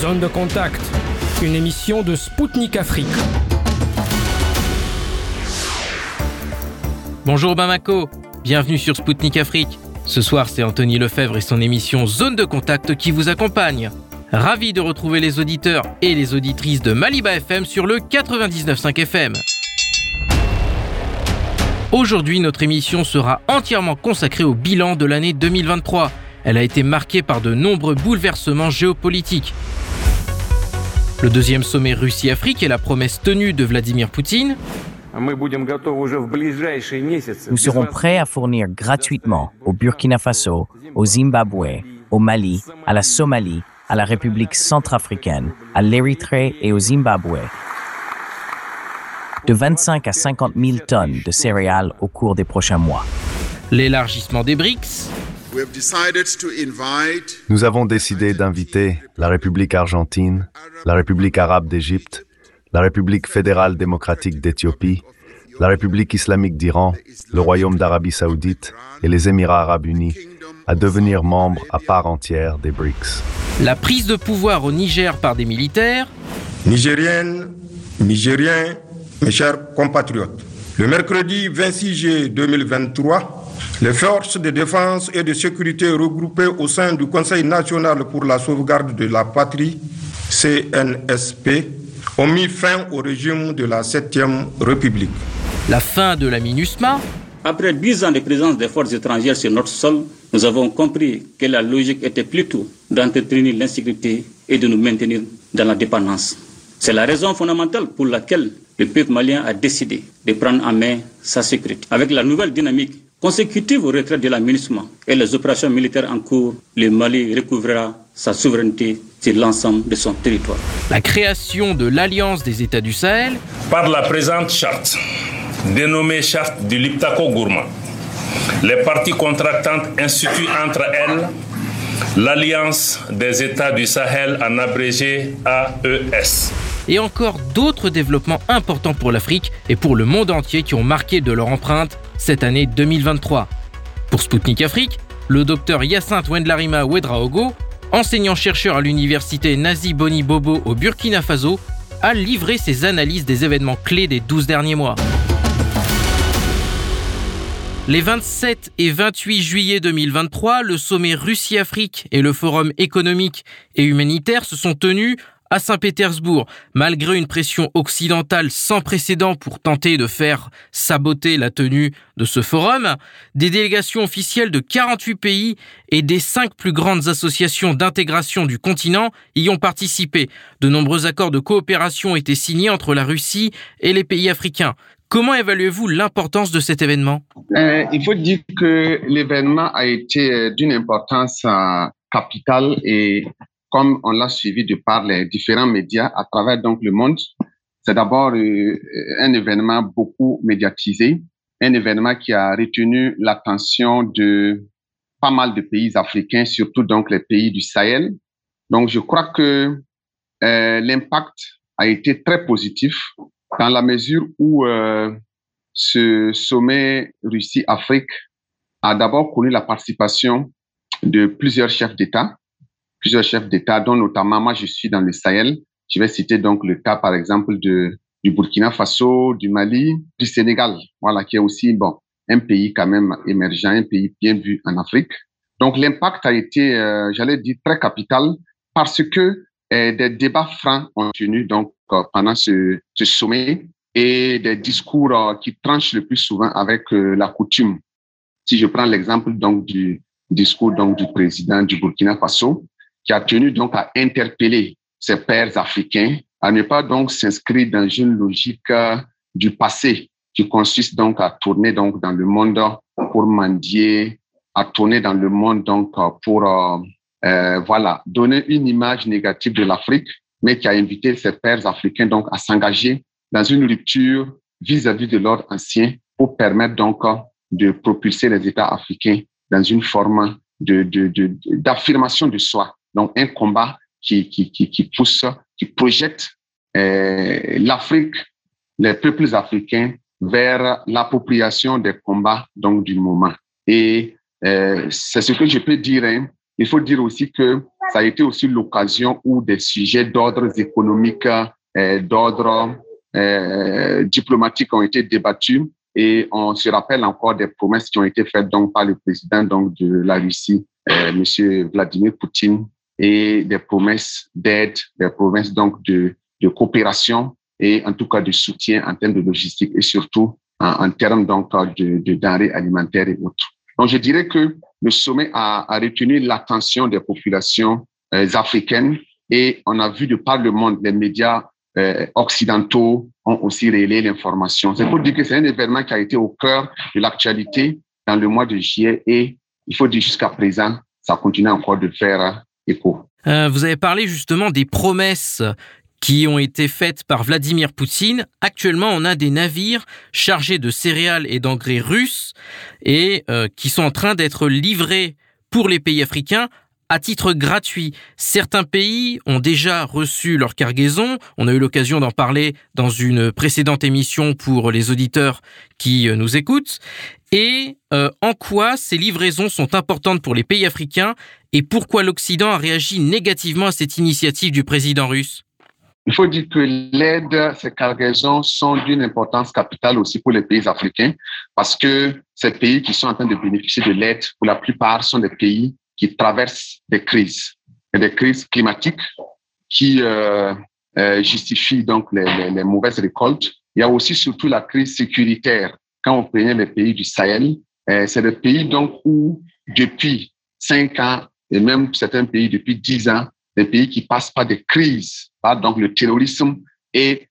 Zone de contact, une émission de Spoutnik Afrique. Bonjour Bamako, bienvenue sur Spoutnik Afrique. Ce soir, c'est Anthony Lefebvre et son émission Zone de contact qui vous accompagne. Ravi de retrouver les auditeurs et les auditrices de Maliba FM sur le 99.5 FM. Aujourd'hui, notre émission sera entièrement consacrée au bilan de l'année 2023. Elle a été marquée par de nombreux bouleversements géopolitiques. Le deuxième sommet Russie-Afrique et la promesse tenue de Vladimir Poutine. Nous serons prêts à fournir gratuitement au Burkina Faso, au Zimbabwe, au Mali, à la Somalie, à la République centrafricaine, à l'Érythrée et au Zimbabwe de 25 à 50 000 tonnes de céréales au cours des prochains mois. L'élargissement des BRICS. Nous avons décidé d'inviter la République argentine, la République arabe d'Égypte, la République fédérale démocratique d'Éthiopie, la République islamique d'Iran, le Royaume d'Arabie saoudite et les Émirats arabes unis à devenir membres à part entière des BRICS. La prise de pouvoir au Niger par des militaires. Nigériennes, Nigériens, mes chers compatriotes, le mercredi 26 juillet 2023, les forces de défense et de sécurité regroupées au sein du Conseil national pour la sauvegarde de la patrie, CNSP, ont mis fin au régime de la 7e République. La fin de la MINUSMA? Après dix ans de présence des forces étrangères sur notre sol, nous avons compris que la logique était plutôt d'entretenir l'insécurité et de nous maintenir dans la dépendance. C'est la raison fondamentale pour laquelle le peuple malien a décidé de prendre en main sa sécurité. Avec la nouvelle dynamique consécutive au retrait de la et les opérations militaires en cours, le Mali recouvrera sa souveraineté sur l'ensemble de son territoire. La création de l'Alliance des États du Sahel. Par la présente charte, dénommée charte du Liptako-Gourma, les parties contractantes instituent entre elles l'Alliance des États du Sahel en abrégé AES. Et encore d'autres développements importants pour l'Afrique et pour le monde entier qui ont marqué de leur empreinte cette année 2023. Pour Sputnik Afrique, le docteur Yacinthe Wendlarima Wedraogo enseignant-chercheur à l'université Nazi Boni Bobo au Burkina Faso, a livré ses analyses des événements clés des 12 derniers mois. Les 27 et 28 juillet 2023, le sommet Russie-Afrique et le forum économique et humanitaire se sont tenus à Saint-Pétersbourg, malgré une pression occidentale sans précédent pour tenter de faire saboter la tenue de ce forum, des délégations officielles de 48 pays et des cinq plus grandes associations d'intégration du continent y ont participé. De nombreux accords de coopération ont été signés entre la Russie et les pays africains. Comment évaluez-vous l'importance de cet événement? Euh, Il faut dire que l'événement a été euh, d'une importance euh, capitale et comme on l'a suivi de par les différents médias à travers donc le monde, c'est d'abord euh, un événement beaucoup médiatisé, un événement qui a retenu l'attention de pas mal de pays africains, surtout donc les pays du Sahel. Donc je crois que euh, l'impact a été très positif dans la mesure où euh, ce sommet Russie-Afrique a d'abord connu la participation de plusieurs chefs d'État, plusieurs chefs d'État, dont notamment moi je suis dans le Sahel. Je vais citer donc le cas par exemple de du Burkina Faso, du Mali, du Sénégal, voilà qui est aussi bon un pays quand même émergent, un pays bien vu en Afrique. Donc l'impact a été, euh, j'allais dire, très capital parce que euh, des débats francs ont tenu donc euh, pendant ce, ce, sommet et des discours euh, qui tranchent le plus souvent avec euh, la coutume. Si je prends l'exemple donc du discours donc du président du Burkina Faso, qui a tenu donc à interpeller ses pères africains à ne pas donc s'inscrire dans une logique euh, du passé qui consiste donc à tourner donc dans le monde pour mendier, à tourner dans le monde donc euh, pour euh, voilà donner une image négative de l'Afrique, mais qui a invité ses pères africains donc à s'engager dans une rupture vis-à-vis -vis de l'ordre ancien pour permettre donc de propulser les États africains dans une forme de d'affirmation de soi donc, un combat qui, qui, qui, pousse, qui projette euh, l'Afrique, les peuples africains vers l'appropriation des combats donc du moment. Et euh, c'est ce que je peux dire. Hein. Il faut dire aussi que ça a été aussi l'occasion où des sujets d'ordre économique, euh, d'ordre diplomatique ont été débattus et on se rappelle encore des promesses qui ont été faites donc par le président donc de la Russie, Monsieur Vladimir Poutine, et des promesses d'aide, des promesses donc de, de coopération et en tout cas de soutien en termes de logistique et surtout en, termes donc de, de denrées alimentaires et autres. Donc je dirais que le sommet a, a retenu l'attention des populations euh, africaines et on a vu de par le monde les médias euh, occidentaux ont aussi relayé l'information. C'est pour dire que c'est un événement qui a été au cœur de l'actualité dans le mois de juillet et il faut dire jusqu'à présent, ça continue encore de faire Euh, vous avez parlé justement des promesses qui ont été faites par Vladimir Poutine. Actuellement, on a des navires chargés de céréales et d'engrais russes et euh, qui sont en train d'être livrés pour les pays africains à titre gratuit. Certains pays ont déjà reçu leur cargaison. On a eu l'occasion d'en parler dans une précédente émission pour les auditeurs qui euh, nous écoutent. Et euh, en quoi ces livraisons sont importantes pour les pays africains et pourquoi l'Occident a réagi négativement à cette initiative du président russe? Il faut dire que l'aide, ces cargaisons sont d'une importance capitale aussi pour les pays africains parce que ces pays qui sont en train de bénéficier de l'aide, pour la plupart, sont des pays qui traversent des crises, des crises climatiques qui euh, euh, justifient donc les, les, les, mauvaises récoltes. Il y a aussi surtout la crise sécuritaire. Quand on prenait les pays du Sahel, euh, c'est des pays donc où depuis cinq ans et même certains pays depuis dix ans, des pays qui passent par des crises, par donc le terrorisme et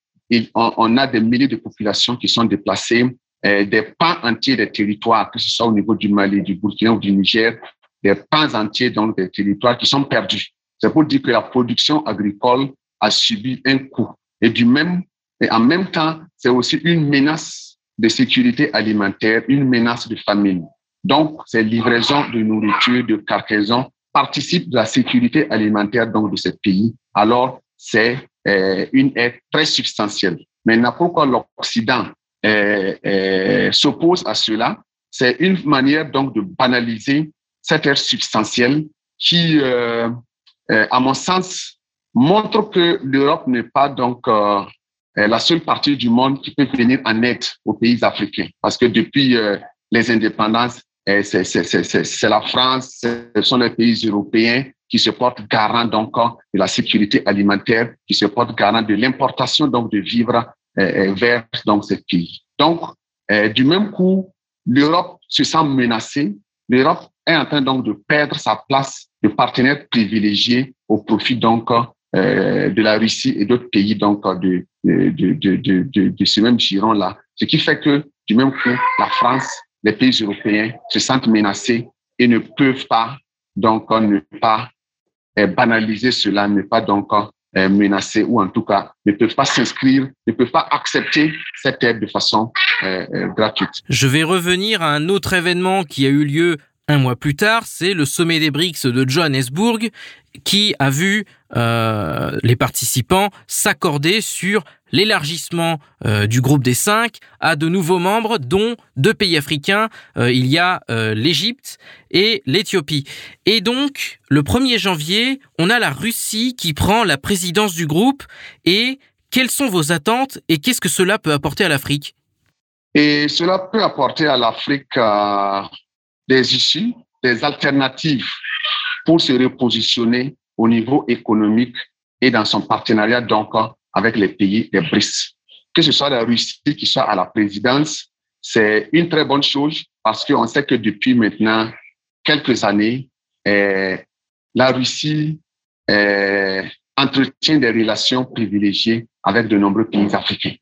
on, a des milliers de populations qui sont déplacées, euh, des pans entiers des territoires, que ce soit au niveau du Mali, du Burkina ou du Niger, des pans entiers donc des territoires qui sont perdus. C'est pour dire que la production agricole a subi un coup. Et du même, et en même temps, c'est aussi une menace de sécurité alimentaire, une menace de famine. Donc, ces livraisons de nourriture, de cargaison participent de la sécurité alimentaire donc de ce pays. Alors, c'est euh, une aide très substantielle. Maintenant, pourquoi l'Occident euh, euh, s'oppose à cela? C'est une manière donc de banaliser cette aide substantielle qui, à mon sens, montre que l'Europe n'est pas donc la seule partie du monde qui peut venir en aide aux pays africains. Parce que depuis les indépendances, c'est la France, ce sont les pays européens qui se portent garant donc de la sécurité alimentaire, qui se portent garant de l'importation donc de vivres vers donc ces pays. Donc, du même coup, l'Europe se sent menacée. L'Europe est en train donc de perdre sa place de partenaire privilégié au profit donc euh, de la Russie et d'autres pays donc de, de, de, de, de, ce même giron-là. Ce qui fait que du même coup, la France, les pays européens se sentent menacés et ne peuvent pas donc ne pas euh, banaliser cela, ne pas donc euh, menacer ou en tout cas ne peuvent pas s'inscrire, ne peuvent pas accepter cette aide de façon euh, gratuite. Je vais revenir à un autre événement qui a eu lieu un mois plus tard, c'est le sommet des BRICS de Johannesburg qui a vu euh, les participants s'accorder sur l'élargissement euh, du groupe des cinq à de nouveaux membres, dont deux pays africains. Euh, il y a l'Égypte et l'Éthiopie. Et donc, le 1er janvier, on a la Russie qui prend la présidence du groupe. Et quelles sont vos attentes et qu'est-ce que cela peut apporter à l'Afrique? Et cela peut apporter à l'Afrique des issues, des alternatives pour se repositionner au niveau économique et dans son partenariat donc avec les pays des BRICS. Que ce soit la Russie qui soit à la présidence, c'est une très bonne chose parce qu'on sait que depuis maintenant quelques années, eh, la Russie eh, entretient des relations privilégiées avec de nombreux pays africains.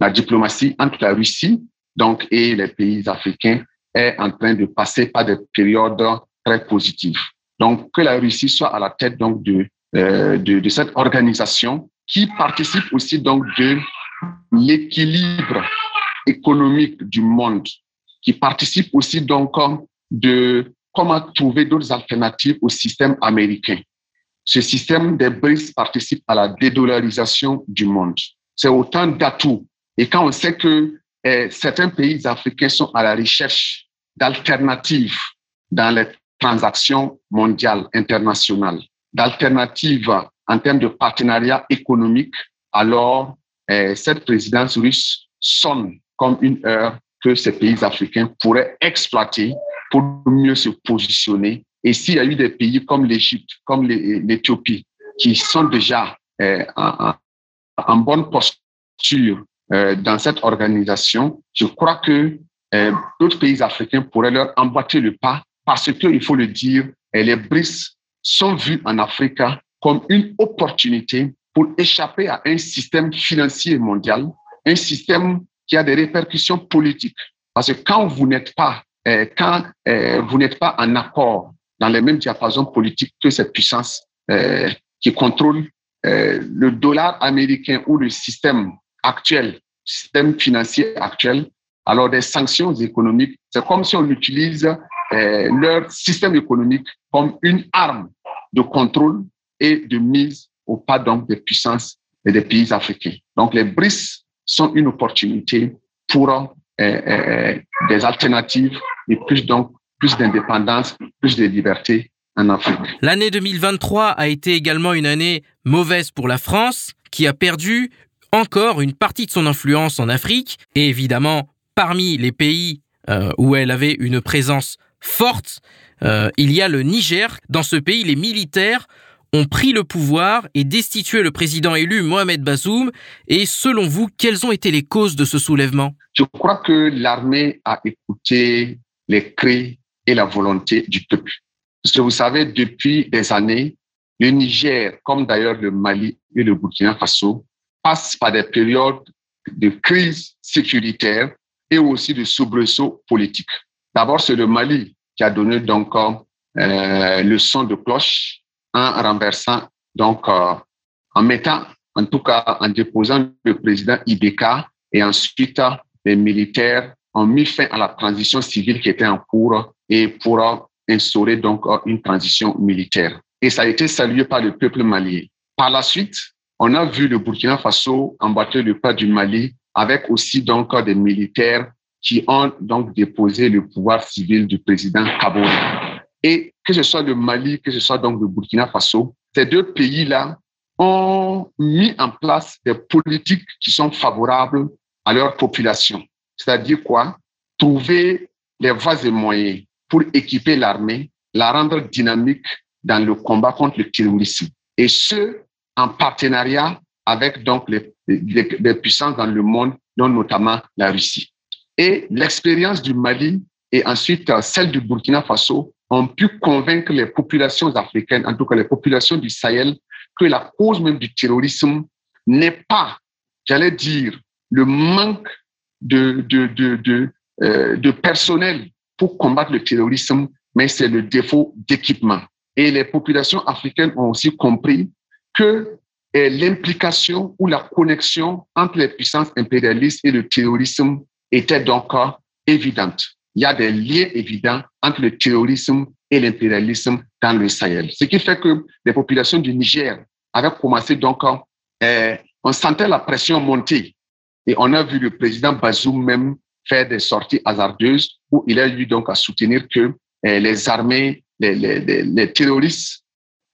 La diplomatie entre la Russie donc, et les pays africains est en train de passer par des périodes très positives. Donc, que la Russie soit à la tête donc de, euh, de, de, cette organisation qui participe aussi donc de l'équilibre économique du monde, qui participe aussi donc de comment trouver d'autres alternatives au système américain. Ce système des BRICS participe à la dédollarisation du monde. C'est autant d'atouts. Et quand on sait que et certains pays africains sont à la recherche d'alternatives dans les transactions mondiales, internationales. d'alternative en termes de partenariat économique, alors eh, cette présidence russe sonne comme une heure que ces pays africains pourraient exploiter pour mieux se positionner. Et s'il y a eu des pays comme l'Égypte, comme l'Éthiopie, qui sont déjà eh, en, en, bonne posture eh, dans cette organisation, je crois que d'autres pays africains pourraient leur emboîter le pas parce qu'il faut le dire, les BRICS sont vus en Afrique comme une opportunité pour échapper à un système financier mondial, un système qui a des répercussions politiques. Parce que quand vous n'êtes pas, euh, quand euh, vous n'êtes pas en accord dans les mêmes diapasons politiques que cette puissance euh, qui contrôle le dollar américain ou le système actuel, système financier actuel, alors des sanctions économiques, c'est comme si on utilise leur système économique comme une arme de contrôle et de mise au pas donc des puissances et des pays africains. Donc les BRICS sont une opportunité pour euh, euh, des alternatives et plus donc plus d'indépendance, plus de liberté en Afrique. L'année 2023 a été également une année mauvaise pour la France, qui a perdu encore une partie de son influence en Afrique, et évidemment, parmi les pays euh, où elle avait une présence forte, il y a le Niger. Dans ce pays, les militaires ont pris le pouvoir et destitué le président élu Mohamed Bazoum. Et selon vous, quelles ont été les causes de ce soulèvement? Je crois que l'armée a écouté les cris et la volonté du peuple. Parce que vous savez, depuis des années, le Niger, comme d'ailleurs le Mali et le Burkina Faso, passent par des périodes de crise sécuritaire et aussi de soubresauts politiques. D'abord, c'est le Mali qui a donné donc euh, le son de cloche en renversant, donc euh, en mettant, en tout cas en déposant le président Ibeka et ensuite les militaires ont mis fin à la transition civile qui était en cours et pour instaurer donc une transition militaire. Et ça a été salué par le peuple malien. Par la suite, on a vu le Burkina Faso emboîter le pas du Mali avec aussi donc des militaires qui ont donc déposé le pouvoir civil du président Kabore. Et que ce soit le Mali, que ce soit donc le Burkina Faso, ces deux pays-là ont mis en place des politiques qui sont favorables à leur population. C'est-à-dire quoi? Trouver les voies et moyens pour équiper l'armée, la rendre dynamique dans le combat contre le terrorisme. Et ce, en partenariat avec donc les, puissances dans le monde, dont notamment la Russie. Et l'expérience du Mali et ensuite celle du Burkina Faso ont pu convaincre les populations africaines, en tout cas les populations du Sahel, que la cause même du terrorisme n'est pas, j'allais dire, le manque de, de, de, euh, de personnel pour combattre le terrorisme, mais c'est le défaut d'équipement. Et les populations africaines ont aussi compris que euh, l'implication ou la connexion entre les puissances impérialistes et le terrorisme était donc évidente il y a des liens évidents entre le terrorisme et l'impérialisme dans le Sahel. Ce qui fait que les populations du Niger avaient commencé donc, euh, on sentait la pression monter. Et on a vu le président Bazoum même faire des sorties hasardeuses où il a eu donc à soutenir que euh, les armées, les, les, les, terroristes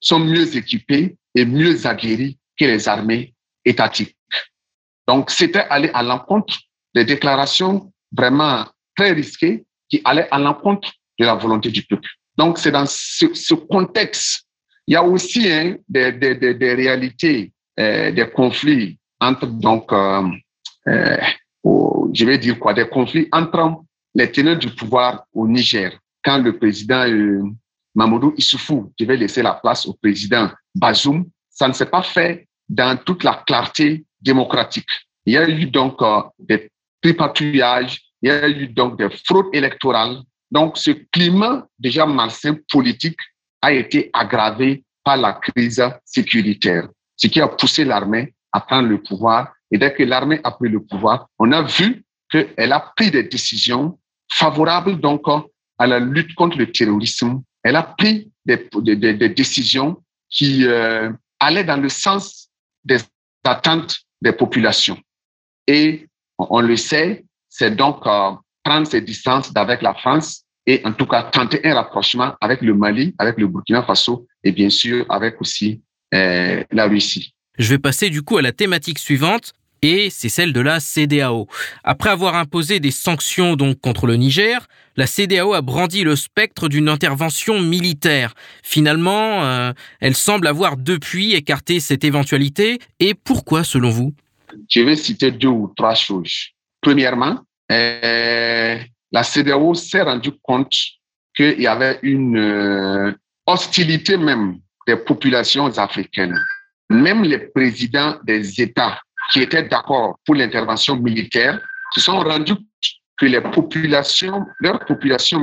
sont mieux équipés et mieux aguerris les armées étatiques. Donc, c'était aller à l'encontre des déclarations vraiment très risquées qui allait à l'encontre de la volonté du peuple. Donc, c'est dans ce, contexte. Il y a aussi hein, des, des, réalités, euh, des conflits entre, donc, euh, euh, je vais dire quoi, des conflits entre les teneurs du pouvoir au Niger. Quand le président Mamoudou Issoufou devait laisser la place au président Bazoum, ça ne s'est pas fait dans toute la clarté démocratique. Il y a eu donc des tripatouillages, il y a eu donc des fraudes électorales. Donc, ce climat déjà malsain politique a été aggravé par la crise sécuritaire, ce qui a poussé l'armée à prendre le pouvoir. Et dès que l'armée a pris le pouvoir, on a vu qu'elle a pris des décisions favorables donc à la lutte contre le terrorisme. Elle a pris des décisions qui euh, allaient dans le sens des attentes des populations. Et on le sait, c'est donc euh, prendre ses distances d'avec la France et en tout cas tenter un rapprochement avec le Mali, avec le Burkina Faso et bien sûr avec aussi euh, la Russie. Je vais passer du coup à la thématique suivante, et c'est celle de la CDAO. Après avoir imposé des sanctions donc contre le Niger, la CDAO a brandi le spectre d'une intervention militaire. Finalement, euh, elle semble avoir depuis écarté cette éventualité. Et pourquoi, selon vous? Je vais citer deux ou trois choses. Premièrement, euh, la CDAO s'est rendu compte qu'il y avait une euh, hostilité même des populations africaines. Même les présidents des États qui étaient d'accord pour l'intervention militaire se sont rendus que les populations, leur population,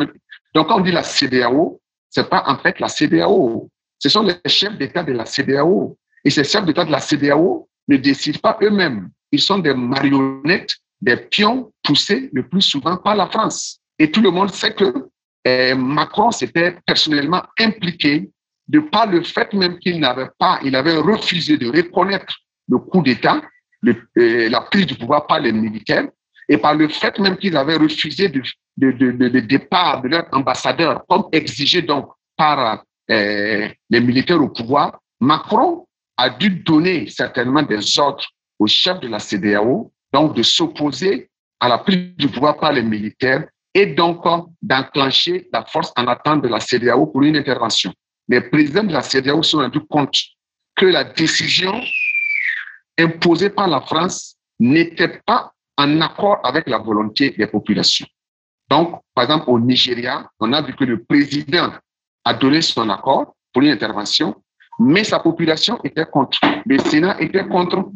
donc quand on dit la CDAO, c'est pas en fait la CDAO, ce sont les chefs d'État de la CDAO. Et ces chefs d'État de la CDAO ne décident pas eux-mêmes. Ils sont des marionnettes, des pions poussés le plus souvent par la France. Et tout le monde sait que eh, Macron s'était personnellement impliqué de par le fait même qu'il n'avait pas, il avait refusé de reconnaître le coup d'État euh, la prise du pouvoir par les militaires et par le fait même qu'ils avaient refusé de, départ de leur ambassadeur, comme exigé donc par euh, les militaires au pouvoir, Macron a dû donner certainement des ordres au chef de la CDAO, donc de s'opposer à la prise du pouvoir par les militaires et donc d'enclencher la force en attente de la CDAO pour une intervention. Les présidents de la CDAO se sont rendus compte que la décision imposée par la France n'était pas en accord avec la volonté des populations. Donc, par exemple, au Nigeria, on a vu que le président a donné son accord pour une intervention, mais sa population était contre. Le Sénat était contre.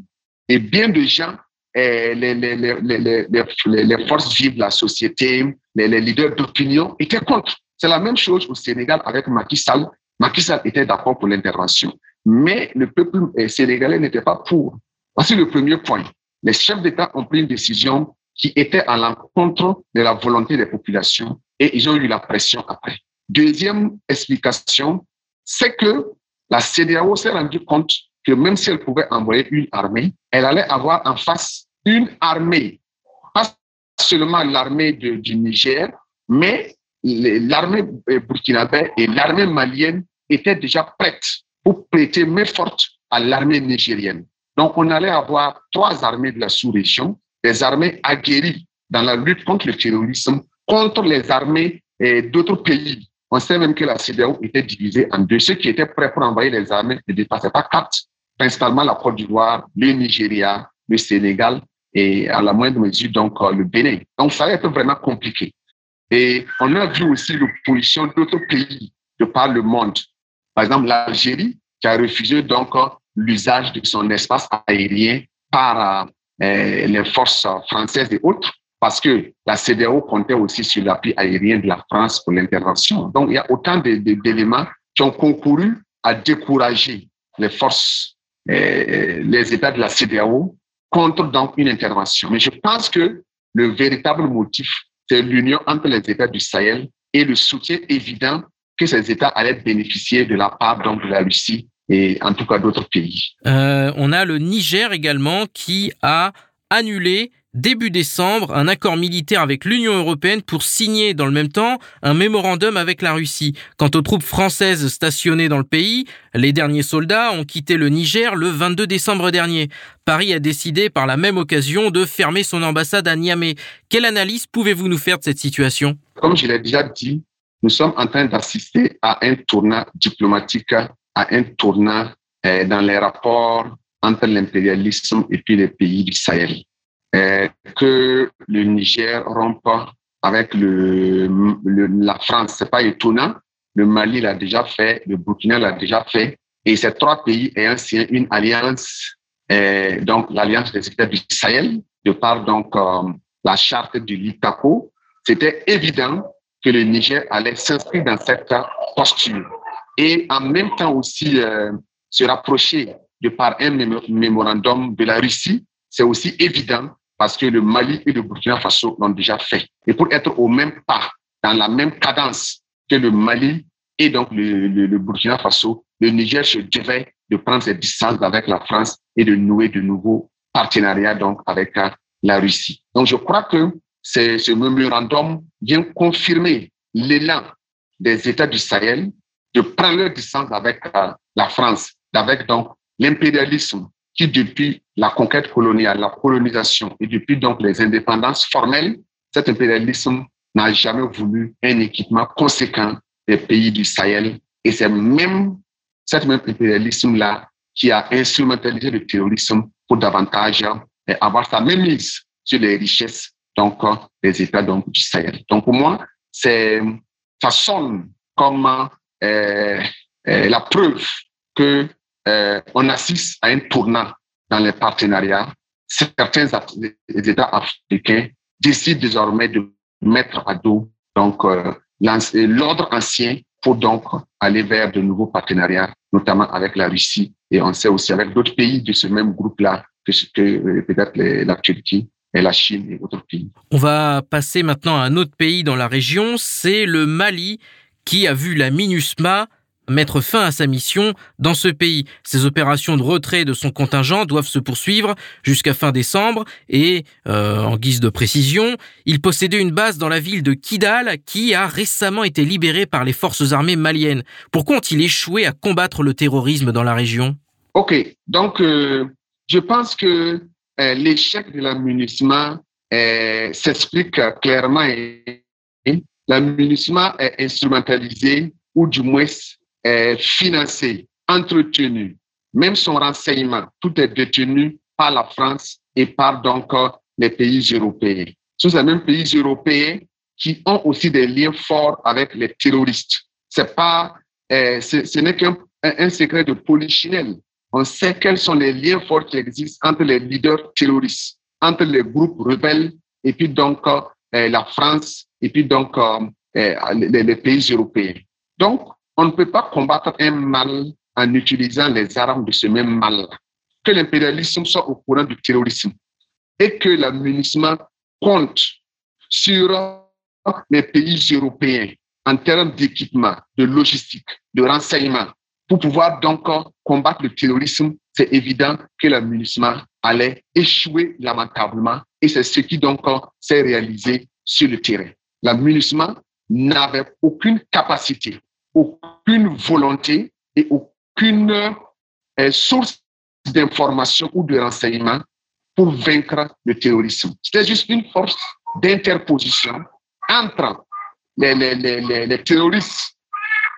Et bien de gens, eh, les, forces vives de la société, les, leaders d'opinion étaient contre. C'est la même chose au Sénégal avec Macky Sall. Macky Sall était d'accord pour l'intervention, mais le peuple eh, sénégalais n'était pas pour. Voici le premier point. Les chefs d'État ont pris une décision qui était à l'encontre de la volonté des populations et ils ont eu la pression après. Deuxième explication, c'est que la CDAO s'est rendue compte que même si elle pouvait envoyer une armée, elle allait avoir en face une armée, pas seulement l'armée du Niger, mais l'armée burkinabé et l'armée malienne étaient déjà prêtes pour prêter main forte à l'armée nigérienne. Donc, on allait avoir trois armées de la sous-région, des armées aguerries dans la lutte contre le terrorisme, contre les armées d'autres pays. On sait même que la CDAO était divisée en deux. Ceux qui étaient prêts pour envoyer les armées ne dépassaient pas quatre, principalement la Côte d'Ivoire, le Nigeria, le Sénégal et à la moindre mesure donc euh, le Bénin. Donc ça allait être vraiment compliqué. Et on a vu aussi l'opposition d'autres pays de par le monde. Par exemple, l'Algérie qui a refusé donc l'usage de son espace aérien par euh, les forces françaises et autres, parce que la CDAO comptait aussi sur l'appui aérien de la France pour l'intervention. Donc, il y a autant d'éléments qui ont concouru à décourager les forces, euh, les États de la CDAO contre donc une intervention. Mais je pense que le véritable motif, c'est l'union entre les États du Sahel et le soutien évident que ces États allaient bénéficier de la part donc de la Russie et en tout cas d'autres pays. Euh, on a le Niger également qui a annulé début décembre un accord militaire avec l'Union européenne pour signer dans le même temps un mémorandum avec la Russie. Quant aux troupes françaises stationnées dans le pays, les derniers soldats ont quitté le Niger le 22 décembre dernier. Paris a décidé par la même occasion de fermer son ambassade à Niamey. Quelle analyse pouvez-vous nous faire de cette situation? Comme je l'ai déjà dit, nous sommes en train d'assister à un tournant diplomatique à un tournant euh, dans les rapports entre l'impérialisme et puis les pays du Sahel. Euh, que le Niger rompe avec le, la France, c'est pas étonnant. Le Mali l'a déjà fait, le Burkina l'a déjà fait. Et ces trois pays ayant signé une alliance, euh, donc l'alliance des États du Sahel, de par donc la charte du Litaco, c'était évident que le Niger allait s'inscrire dans cette posture et en même temps aussi euh, se rapprocher de par un mémorandum de la Russie, c'est aussi évident parce que le Mali et le Burkina Faso l'ont déjà fait. Et pour être au même pas, dans la même cadence que le Mali et donc le, Burkina Faso, le Niger se devait de prendre ses distances avec la France et de nouer de nouveaux partenariats donc avec euh, la Russie. Donc je crois que ce mémorandum vient confirmer l'élan des États du Sahel de prendre leur distance avec euh, la France, avec donc l'impérialisme qui, depuis la conquête coloniale, la colonisation et depuis donc les indépendances formelles, cet impérialisme n'a jamais voulu un équipement conséquent des pays du Sahel. Et c'est même cet même impérialisme-là qui a instrumentalisé le terrorisme pour davantage euh, avoir sa même mise sur les richesses donc des États donc du Sahel. Donc pour moi, ça sonne comme euh, euh, la preuve que euh, on assiste à un tournant dans les partenariats. Certains États africains décident désormais de mettre à dos donc l'ordre ancien pour donc aller vers de nouveaux partenariats, notamment avec la Russie et on sait aussi avec d'autres pays de ce même groupe-là que, que peut-être la Turquie et la Chine et d'autres pays. On va passer maintenant à un autre pays dans la région, c'est le Mali qui a vu la MINUSMA mettre fin à sa mission dans ce pays. Ces opérations de retrait de son contingent doivent se poursuivre jusqu'à fin décembre et, euh, en guise de précision, il possédait une base dans la ville de Kidal qui a récemment été libérée par les forces armées maliennes. Pourquoi ont-ils échoué à combattre le terrorisme dans la région Ok, donc euh, je pense que euh, l'échec de l'amunissement s'explique clairement. L'amunissement est instrumentalisé ou du moins financé, entretenu. Même son renseignement, tout est détenu par la France et par donc les pays européens. Ce sont ces mêmes pays européens qui ont aussi des liens forts avec les terroristes. C'est pas, euh, ce n'est qu'un un secret de polichinelle on sait quels sont les liens forts qui existent entre les leaders terroristes, entre les groupes rebelles et puis donc euh, la France et puis donc euh, euh, les, pays européens. Donc, on ne peut pas combattre un mal en utilisant les armes de ce même mal. Que l'impérialisme soit au courant du terrorisme et que l'amunissement compte sur les pays européens en termes d'équipement, de logistique, de renseignement, pour pouvoir donc combattre le terrorisme, c'est évident que l'amunissement allait échouer lamentablement et c'est ce qui donc s'est réalisé sur le terrain. L'amunissement n'avait aucune capacité, aucune volonté et aucune euh, source d'information ou de renseignement pour vaincre le terrorisme. C'était juste une force d'interposition entre les, les, les, les, terroristes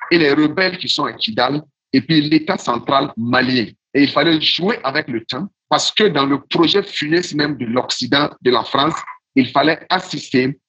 et les rebelles qui sont à Kidal et puis l'État central malien. Et il fallait jouer avec le temps parce que dans le projet funeste même de l'Occident, de la France, il fallait assister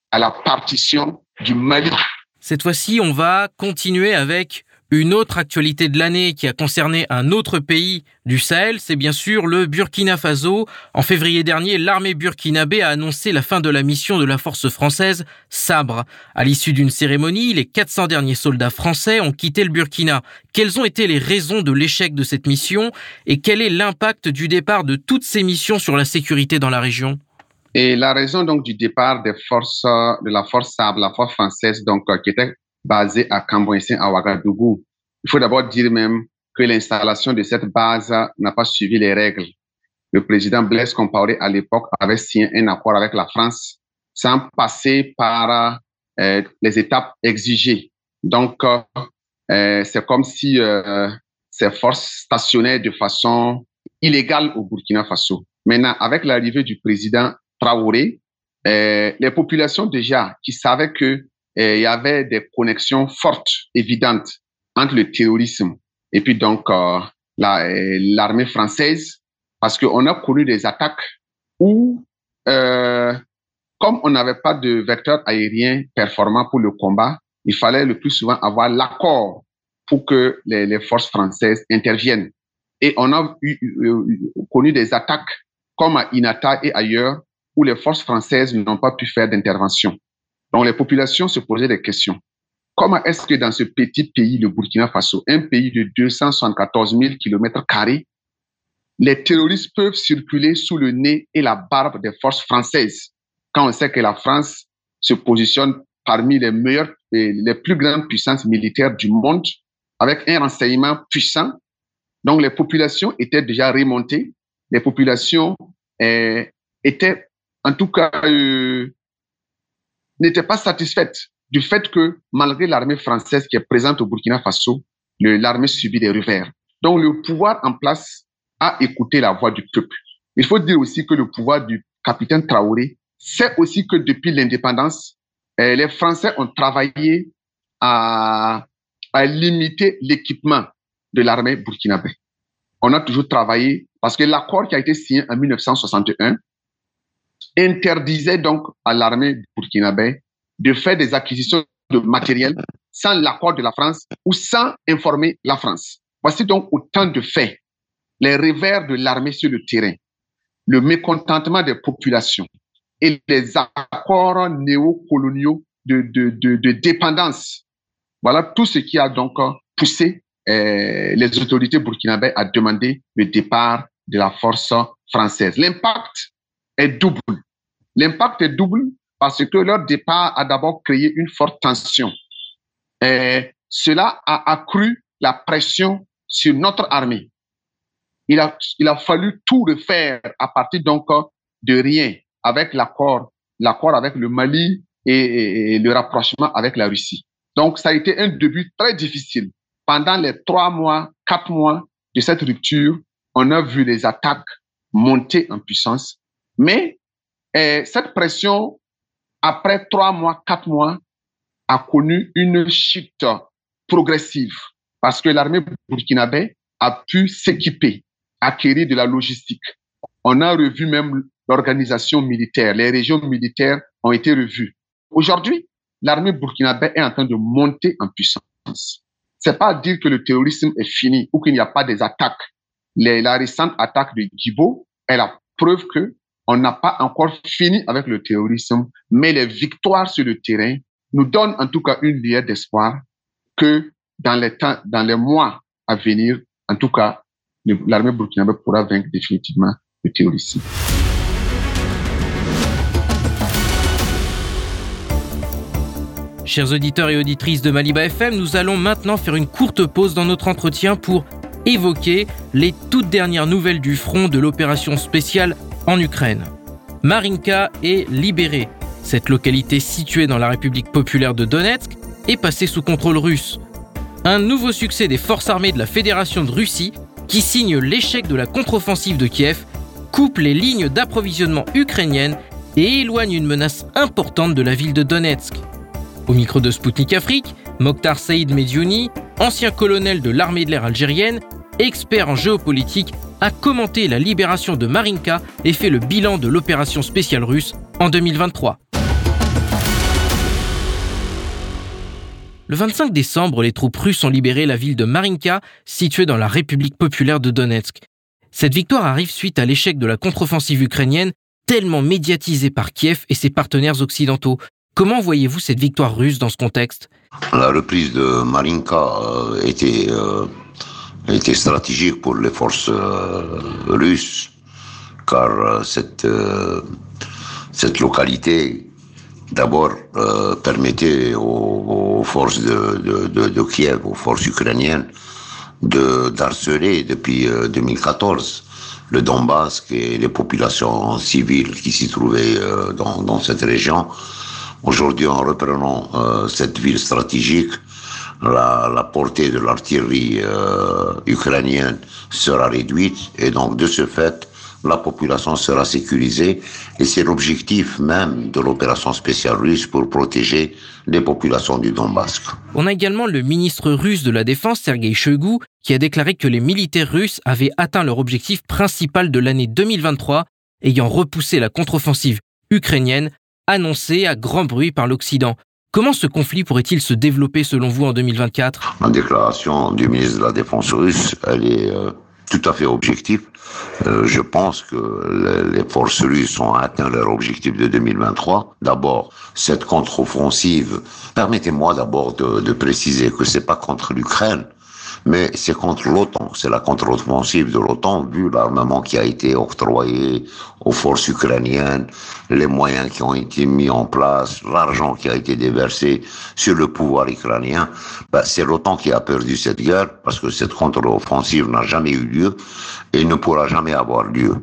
Cette fois-ci, on va continuer avec une autre actualité de l'année qui a concerné un autre pays du Sahel, c'est bien sûr le Burkina Faso. En février dernier, l'armée burkinabé a annoncé la fin de la mission de la force française Sabre. À l'issue d'une cérémonie, les 400 derniers soldats français ont quitté le Burkina. Quelles ont été les raisons de l'échec de cette mission et quel est l'impact du départ de toutes ces missions sur la sécurité dans la région? Et la raison donc du départ des forces de la force Sabre, la force française donc qui était basée à Cambouensin, à Ouagadougou. Il faut d'abord dire même que l'installation de cette base n'a pas suivi les règles. Le président Blaise Compaoré, à l'époque, avait signé un accord avec la France sans passer par euh, les étapes exigées. Donc, euh, c'est comme si euh, ces forces stationnaient de façon illégale au Burkina Faso. Maintenant, avec l'arrivée du président Traoré, les populations déjà qui savaient que il y avait des connexions fortes, évidentes entre le terrorisme et puis donc euh, l'armée française, parce qu'on a connu des attaques où, euh, comme on n'avait pas de vecteur aérien performant pour le combat, il fallait le plus souvent avoir l'accord pour que les, forces françaises interviennent. Et on a connu des attaques comme à Inata et ailleurs où les forces françaises n'ont pas pu faire d'intervention. Donc les populations se posaient des questions. Comment est-ce que dans ce petit pays, le Burkina Faso, un pays de 274 000 km les terroristes peuvent circuler sous le nez et la barbe des forces françaises, quand on sait que la France se positionne parmi les meilleures et les plus grandes puissances militaires du monde, avec un renseignement puissant? Donc les populations étaient déjà remontées, les populations euh, étaient, en tout cas, euh, n'étaient pas satisfaites du fait que malgré l'armée française qui est présente au Burkina Faso, l'armée subit des revers. Donc le pouvoir en place a écouté la voix du peuple. Il faut dire aussi que le pouvoir du capitaine Traoré sait aussi que depuis l'indépendance, eh, les Français ont travaillé à, à limiter l'équipement de l'armée burkinabé. On a toujours travaillé parce que l'accord qui a été signé en 1961 interdisait donc à l'armée burkinabé de faire des acquisitions de matériel sans l'accord de la France ou sans informer la France. Voici donc autant de faits, les revers de l'armée sur le terrain, le mécontentement des populations et les accords néocoloniaux de, de, dépendance. Voilà tout ce qui a donc poussé eh, les autorités burkinabées à demander le départ de la force française. L'impact est double. L'impact est double parce que leur départ a d'abord créé une forte tension. Cela a accru la pression sur notre armée. Il a, il a fallu tout refaire à partir donc de rien avec l'accord, l'accord avec le Mali et, le rapprochement avec la Russie. Donc, ça a été un début très difficile. Pendant les trois mois, quatre mois de cette rupture, on a vu les attaques monter en puissance. Mais eh, cette pression, après trois mois, quatre mois, a connu une chute progressive parce que l'armée burkinabé a pu s'équiper, acquérir de la logistique. On a revu même l'organisation militaire. Les régions militaires ont été revues. Aujourd'hui, l'armée burkinabé est en train de monter en puissance. C'est pas dire que le terrorisme est fini ou qu'il n'y a pas des attaques. La récente attaque de Gibo est la preuve que on n'a pas encore fini avec le terrorisme, mais les victoires sur le terrain nous donnent en tout cas une lueur d'espoir que dans les temps, dans les mois à venir, en tout cas, l'armée burkinabé pourra vaincre définitivement le terrorisme. Chers auditeurs et auditrices de Maliba FM, nous allons maintenant faire une courte pause dans notre entretien pour évoquer les toutes dernières nouvelles du front de l'opération spéciale en Ukraine. Marinka est libérée. Cette localité située dans la République populaire de Donetsk est passée sous contrôle russe. Un nouveau succès des forces armées de la Fédération de Russie qui signe l'échec de la contre-offensive de Kiev, coupe les lignes d'approvisionnement ukrainiennes et éloigne une menace importante de la ville de Donetsk. Au micro de Sputnik Afrique, Mokhtar Saïd Mediouni, ancien colonel de l'armée de l'air algérienne, expert en géopolitique, a commenté la libération de Marinka et fait le bilan de l'opération spéciale russe en 2023. Le 25 décembre, les troupes russes ont libéré la ville de Marinka, située dans la République populaire de Donetsk. Cette victoire arrive suite à l'échec de la contre-offensive ukrainienne, tellement médiatisée par Kiev et ses partenaires occidentaux. Comment voyez-vous cette victoire russe dans ce contexte? La reprise de Marinka euh, était euh, était stratégique pour les forces euh, russes, car euh, cette, euh, cette localité, d'abord, permettait aux, aux forces de, de, de, de, Kiev, aux forces ukrainiennes, de d'harceler depuis 2014 le Donbass et les populations civiles qui s'y trouvaient dans, dans cette région. Aujourd'hui, en reprenant cette ville stratégique, la, portée de l'artillerie euh, ukrainienne sera réduite et donc de ce fait, la population sera sécurisée et c'est l'objectif même de l'opération spéciale russe pour protéger les populations du Donbass. On a également le ministre russe de la Défense, Sergei Shoigu, qui a déclaré que les militaires russes avaient atteint leur objectif principal de l'année 2023, ayant repoussé la contre-offensive ukrainienne annoncée à grand bruit par l'Occident. Comment ce conflit pourrait-il se développer selon vous en 2024 La déclaration du ministre de la Défense russe, est euh, tout à fait objective. Euh, je pense que les, les, forces russes ont atteint leur objectif de 2023. D'abord, cette contre-offensive, permettez-moi d'abord de, de préciser que c'est pas contre l'Ukraine, mais c'est contre l'OTAN, c'est la contre-offensive de l'OTAN, vu l'armement qui a été octroyé aux forces ukrainiennes, les moyens qui ont été mis en place, l'argent qui a été déversé sur le pouvoir ukrainien. Ben, c'est l'OTAN qui a perdu cette guerre parce que cette contre-offensive n'a jamais eu lieu et ne pourra jamais avoir lieu.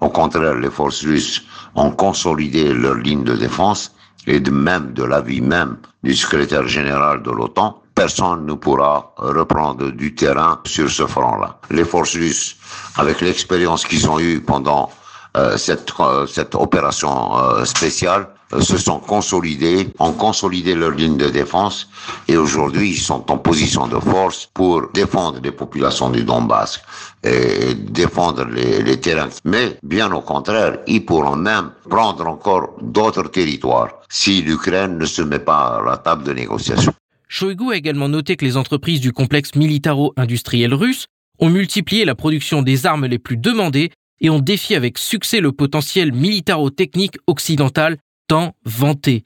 Au contraire, les forces russes ont consolidé leur ligne de défense et de même de l'avis même du secrétaire général de l'OTAN, personne ne pourra reprendre du terrain sur ce front-là. Les forces russes, avec l'expérience qu'ils ont eue pendant euh, cette, euh, cette opération euh, spéciale, se sont consolidés, ont consolidé leur ligne de défense et aujourd'hui ils sont en position de force pour défendre les populations du Donbass et défendre les, les terrains. Mais bien au contraire, ils pourront même prendre encore d'autres territoires si l'Ukraine ne se met pas à la table de négociation. Shoigu a également noté que les entreprises du complexe militaro-industriel russe ont multiplié la production des armes les plus demandées et ont défié avec succès le potentiel militaro-technique occidental tant vanté.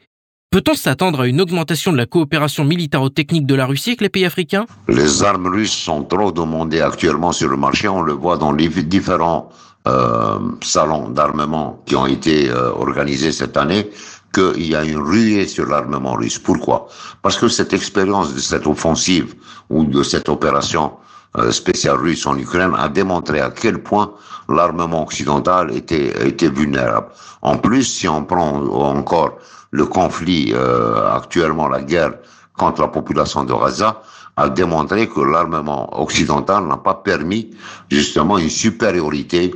Peut-on s'attendre à une augmentation de la coopération militaro-technique de la Russie avec les pays africains? Les armes russes sont trop demandées actuellement sur le marché. On le voit dans les différents euh, salons d'armement qui ont été euh, organisés cette année qu'il y a une ruée sur l'armement russe. Pourquoi? Parce que cette expérience de cette offensive ou de cette opération euh, spéciale russe en Ukraine a démontré à quel point l'armement occidental était, était vulnérable. En plus, si on prend encore le conflit euh, actuellement, la guerre contre la population de Gaza, a démontré que l'armement occidental n'a pas permis justement une supériorité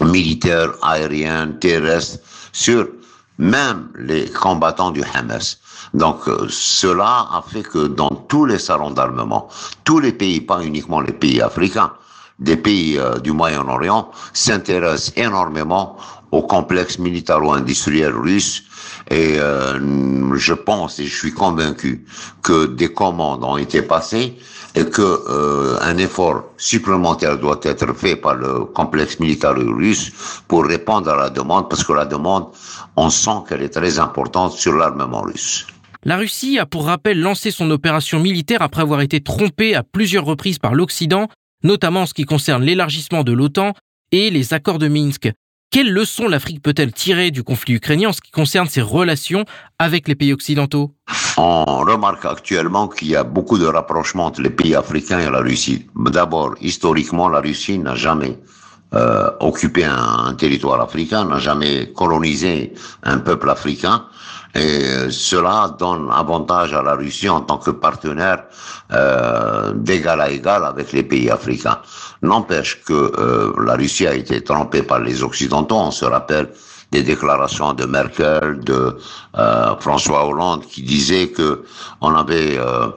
militaire, aérienne, terrestre sur même les combattants du Hamas. Donc euh, cela a fait que dans tous les salons d'armement, tous les pays, pas uniquement les pays africains, des pays euh, du Moyen-Orient s'intéressent énormément au complexe militaro-industriel russe et euh, je pense et je suis convaincu que des commandes ont été passées et que euh, un effort supplémentaire doit être fait par le complexe militaire russe pour répondre à la demande parce que la demande on sent qu'elle est très importante sur l'armement russe. La Russie a pour rappel lancé son opération militaire après avoir été trompée à plusieurs reprises par l'Occident, notamment en ce qui concerne l'élargissement de l'OTAN et les accords de Minsk. Quelles leçons l'Afrique peut-elle tirer du conflit ukrainien en ce qui concerne ses relations avec les pays occidentaux? On remarque actuellement qu'il y a beaucoup de rapprochements entre les pays africains et la Russie. D'abord, historiquement, la Russie n'a jamais euh, occupé un, un, territoire africain, n'a jamais colonisé un peuple africain. Et cela donne avantage à la Russie en tant que partenaire euh, d'égal à égal avec les pays africains. N'empêche que euh, la Russie a été trompée par les Occidentaux. On se rappelle des déclarations de Merkel, de euh, François Hollande, qui disaient que on avait euh,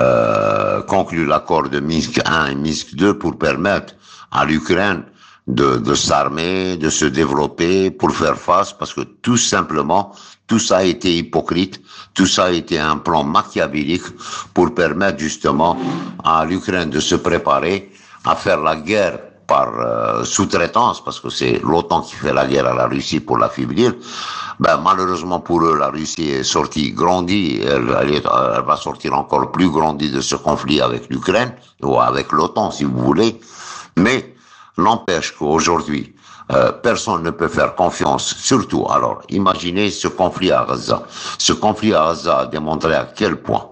euh, conclu l'accord de Minsk 1 et Minsk 2 pour permettre à l'Ukraine de, de s'armer, de se développer pour faire face, parce que tout simplement, tout ça a été hypocrite, tout ça a été un plan machiavélique pour permettre justement à l'Ukraine de se préparer à faire la guerre par euh, sous-traitance, parce que c'est l'OTAN qui fait la guerre à la Russie pour l'affaiblir. Ben, malheureusement pour eux, la Russie est sortie grandie, elle, elle, elle va sortir encore plus grandie de ce conflit avec l'Ukraine, ou avec l'OTAN si vous voulez. Mais n'empêche qu'aujourd'hui, euh, personne ne peut faire confiance. Surtout, alors, imaginez ce conflit à Gaza. Ce conflit à Gaza a démontré à quel point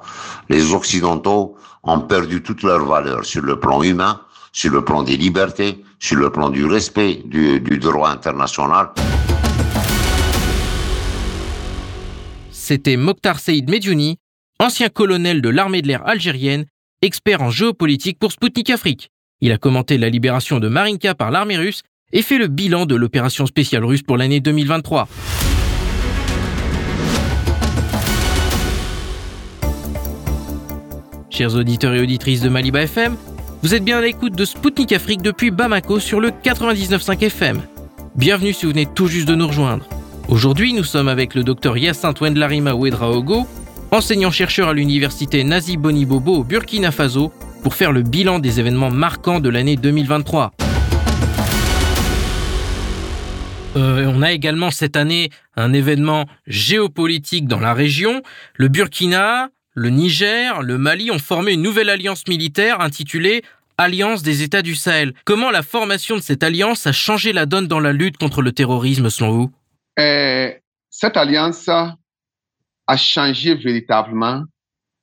les Occidentaux ont perdu toute leur valeur sur le plan humain, sur le plan des libertés, sur le plan du respect du, droit international. C'était Mokhtar Saïd Mediouni, ancien colonel de l'armée de l'air algérienne, expert en géopolitique pour Sputnik Afrique. Il a commenté la libération de Marinka par l'armée russe et fait le bilan de l'opération spéciale russe pour l'année 2023. Chers auditeurs et auditrices de Maliba FM, vous êtes bien à l'écoute de Spoutnik Afrique depuis Bamako sur le 99.5 FM. Bienvenue si vous venez tout juste de nous rejoindre. Aujourd'hui, nous sommes avec le docteur Yacinthe Wendlarima Ouedraogo, enseignant-chercheur à l'université Nazi Bonibobo au Burkina Faso, pour faire le bilan des événements marquants de l'année 2023. Euh, on a également cette année un événement géopolitique dans la région. Le Burkina, le Niger, le Mali ont formé une nouvelle alliance militaire intitulée Alliance des États du Sahel. Comment la formation de cette alliance a changé la donne dans la lutte contre le terrorisme selon vous? Euh, Cette alliance a changé véritablement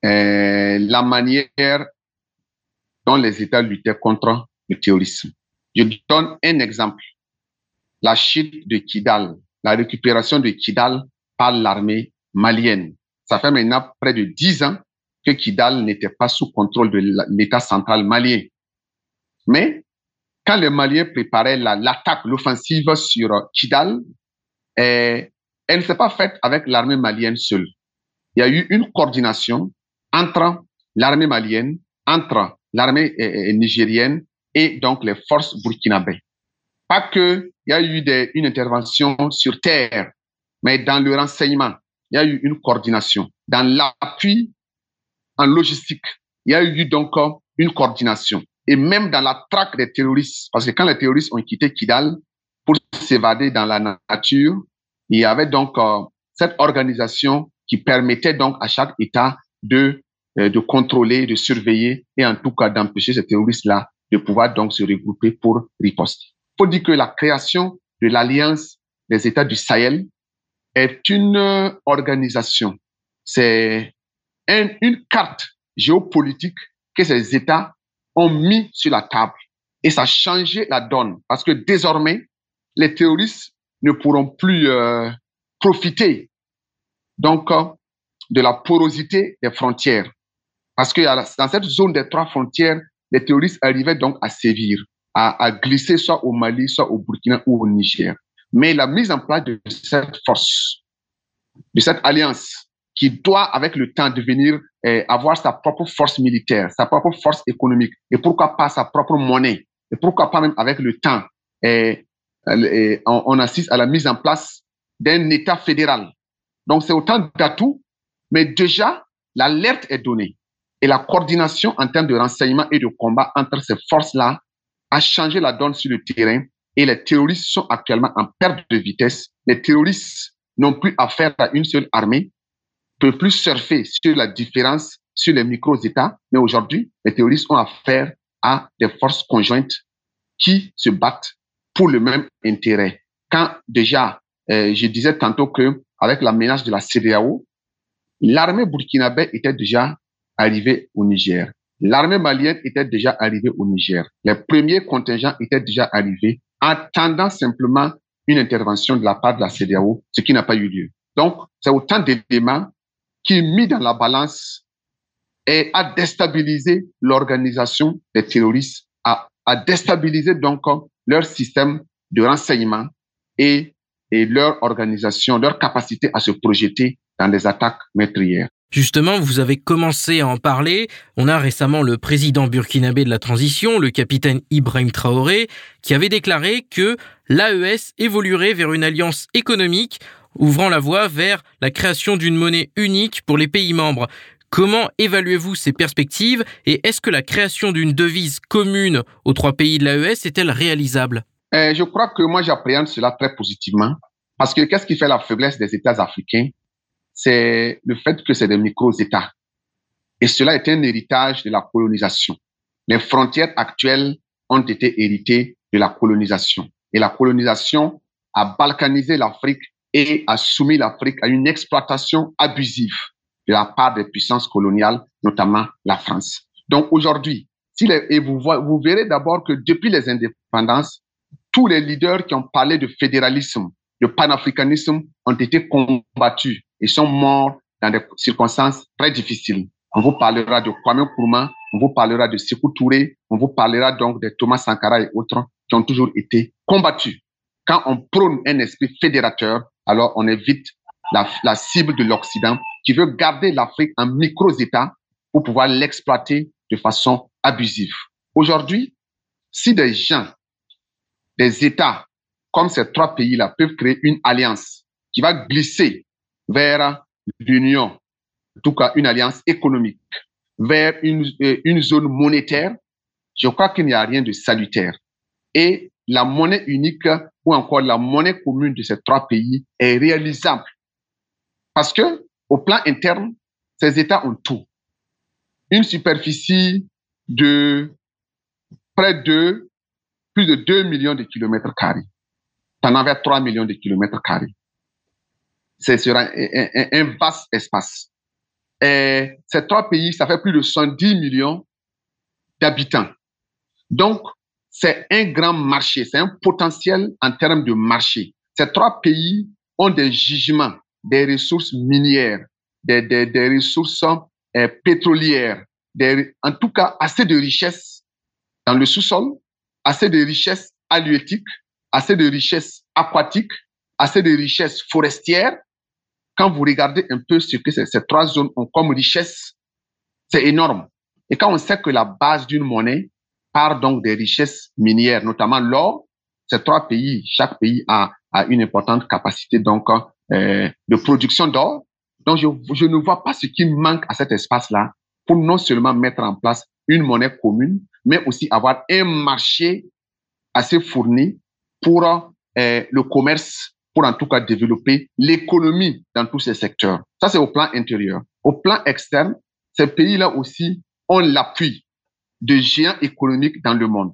euh, la manière dont les États luttaient contre le terrorisme. Je donne un exemple. La chute de Kidal, la récupération de Kidal par l'armée malienne. Ça fait maintenant près de dix ans que Kidal n'était pas sous contrôle de l'État central malien. Mais quand les Maliens préparaient l'attaque, l'offensive sur Kidal, eh, elle ne s'est pas faite avec l'armée malienne seule. Il y a eu une coordination entre l'armée malienne, entre l'armée eh, eh, nigérienne et donc les forces burkinabées. Pas que il y a eu une intervention sur terre, mais dans le renseignement, il y a eu une coordination. Dans l'appui en logistique, il y a eu donc une coordination. Et même dans la traque des terroristes, parce que quand les terroristes ont quitté Kidal pour s'évader dans la nature, il y avait donc euh, cette organisation qui permettait donc à chaque État de, euh, de contrôler, de surveiller et en tout cas d'empêcher ces terroristes-là de pouvoir donc se regrouper pour riposter. Il faut dire que la création de l'Alliance des États du Sahel est une organisation. C'est une carte géopolitique que ces États ont mis sur la table. Et ça a changé la donne parce que désormais, les terroristes ne pourront plus euh, profiter donc euh, de la porosité des frontières. Parce que dans cette zone des trois frontières, les terroristes arrivaient donc à sévir, à, glisser soit au Mali, soit au Burkina ou au Niger. Mais la mise en place de cette force, de cette alliance, qui doit, avec le temps, devenir, eh, avoir sa propre force militaire, sa propre force économique, et pourquoi pas sa propre monnaie, et pourquoi pas même avec le temps, eh, eh, on, on, assiste à la mise en place d'un État fédéral. Donc, c'est autant d'atouts, mais déjà, l'alerte est donnée. Et la coordination en termes de renseignement et de combat entre ces forces-là a changé la donne sur le terrain et les terroristes sont actuellement en perte de vitesse. Les terroristes n'ont plus affaire à une seule armée, peuvent plus surfer sur la différence sur les micro-États, mais aujourd'hui, les terroristes ont affaire à des forces conjointes qui se battent pour le même intérêt. Quand déjà, euh, je disais tantôt que avec la menace de la CDAO, l'armée burkinabé était déjà arrivée au Niger. L'armée malienne était déjà arrivée au Niger. Les premiers contingents étaient déjà arrivés, attendant simplement une intervention de la part de la CDAO, ce qui n'a pas eu lieu. Donc, c'est autant d'éléments qui, mis dans la balance, et a déstabilisé l'organisation des terroristes, a, a déstabilisé donc leur système de renseignement et, et leur organisation, leur capacité à se projeter dans des attaques meurtrières. Justement, vous avez commencé à en parler. On a récemment le président burkinabé de la transition, le capitaine Ibrahim Traoré, qui avait déclaré que l'AES évoluerait vers une alliance économique, ouvrant la voie vers la création d'une monnaie unique pour les pays membres. Comment évaluez-vous ces perspectives et est-ce que la création d'une devise commune aux trois pays de l'AES est-elle réalisable? Euh, Je crois que moi j'appréhende cela très positivement parce que qu'est-ce qui fait la faiblesse des États africains? C'est le fait que c'est des micro-États. Et cela est un héritage de la colonisation. Les frontières actuelles ont été héritées de la colonisation. Et la colonisation a balkanisé l'Afrique et a soumis l'Afrique à une exploitation abusive de la part des puissances coloniales, notamment la France. Donc aujourd'hui, si et vous, vous verrez d'abord que depuis les indépendances, tous les leaders qui ont parlé de fédéralisme, de panafricanisme ont été combattus ils sont morts dans des circonstances très difficiles. On vous parlera de Kwame Nkrumah, on vous parlera de Sekou Touré, on vous parlera donc de Thomas Sankara et autres qui ont toujours été combattus. Quand on prône un esprit fédérateur, alors on évite la, la cible de l'Occident qui veut garder l'Afrique en micro-État pour pouvoir l'exploiter de façon abusive. Aujourd'hui, si des gens, des États comme ces trois pays-là peuvent créer une alliance qui va glisser vers l'union, en tout cas une alliance économique, vers une, euh, une zone monétaire, je crois qu'il n'y a rien de salutaire. Et la monnaie unique ou encore la monnaie commune de ces trois pays est réalisable. Parce que, au plan interne, ces États ont tout. Une superficie de près de plus de 2 millions de kilomètres carrés. T'en vers 3 millions de kilomètres carrés c'est sur un, vaste espace. Et ces trois pays, ça fait plus de 110 millions d'habitants. Donc, c'est un grand marché, c'est un potentiel en termes de marché. Ces trois pays ont des jugements, des ressources minières, des, des, des ressources euh, pétrolières, en tout cas assez de richesses dans le sous-sol, assez de richesses halieutiques, assez de richesses aquatiques, assez de richesses forestières. Quand vous regardez un peu ce que ces, trois zones ont comme richesse, c'est énorme. Et quand on sait que la base d'une monnaie part donc des richesses minières, notamment l'or, ces trois pays, chaque pays a, a une importante capacité donc euh, de production d'or. Donc je, je ne vois pas ce qui manque à cet espace-là pour non seulement mettre en place une monnaie commune, mais aussi avoir un marché assez fourni pour euh, le commerce, pour en tout cas développer l'économie dans tous ces secteurs. Ça, c'est au plan intérieur. Au plan externe, ces pays-là aussi ont l'appui de géants économiques dans le monde,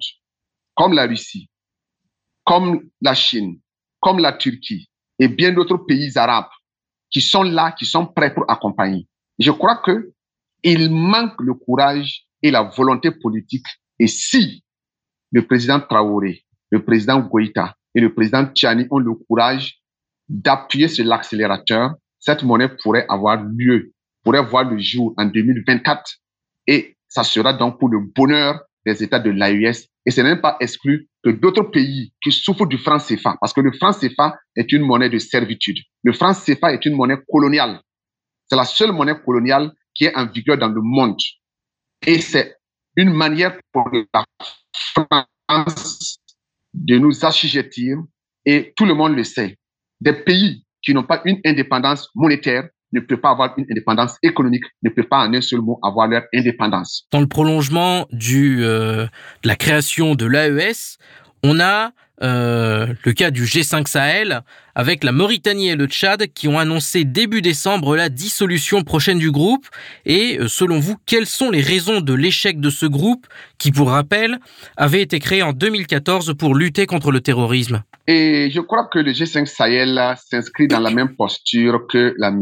comme la Russie, comme la Chine, comme la Turquie et bien d'autres pays arabes qui sont là, qui sont prêts pour accompagner. Je crois que il manque le courage et la volonté politique. Et si le président Traoré, le président Goïta et le président Tchani ont le courage d'appuyer sur l'accélérateur, cette monnaie pourrait avoir lieu, pourrait voir le jour en 2024 et ça sera donc pour le bonheur des États de l'AES. Et ce n'est pas exclu que d'autres pays qui souffrent du franc CFA, parce que le franc CFA est une monnaie de servitude. Le franc CFA est une monnaie coloniale. C'est la seule monnaie coloniale qui est en vigueur dans le monde. Et c'est une manière pour la France de nous assujettir, et tout le monde le sait. Des pays qui n'ont pas une indépendance monétaire ne peuvent pas avoir une indépendance économique, ne peuvent pas en un seul mot avoir leur indépendance. Dans le prolongement euh, de la création de l'AES, on a euh, le cas du G5 Sahel, avec la Mauritanie et le Tchad qui ont annoncé début décembre la dissolution prochaine du groupe. Et euh, selon vous, quelles sont les raisons de l'échec de ce groupe qui, pour rappel, avait été créé en 2014 pour lutter contre le terrorisme? Et je crois que le G5 Sahel s'inscrit dans la même posture que la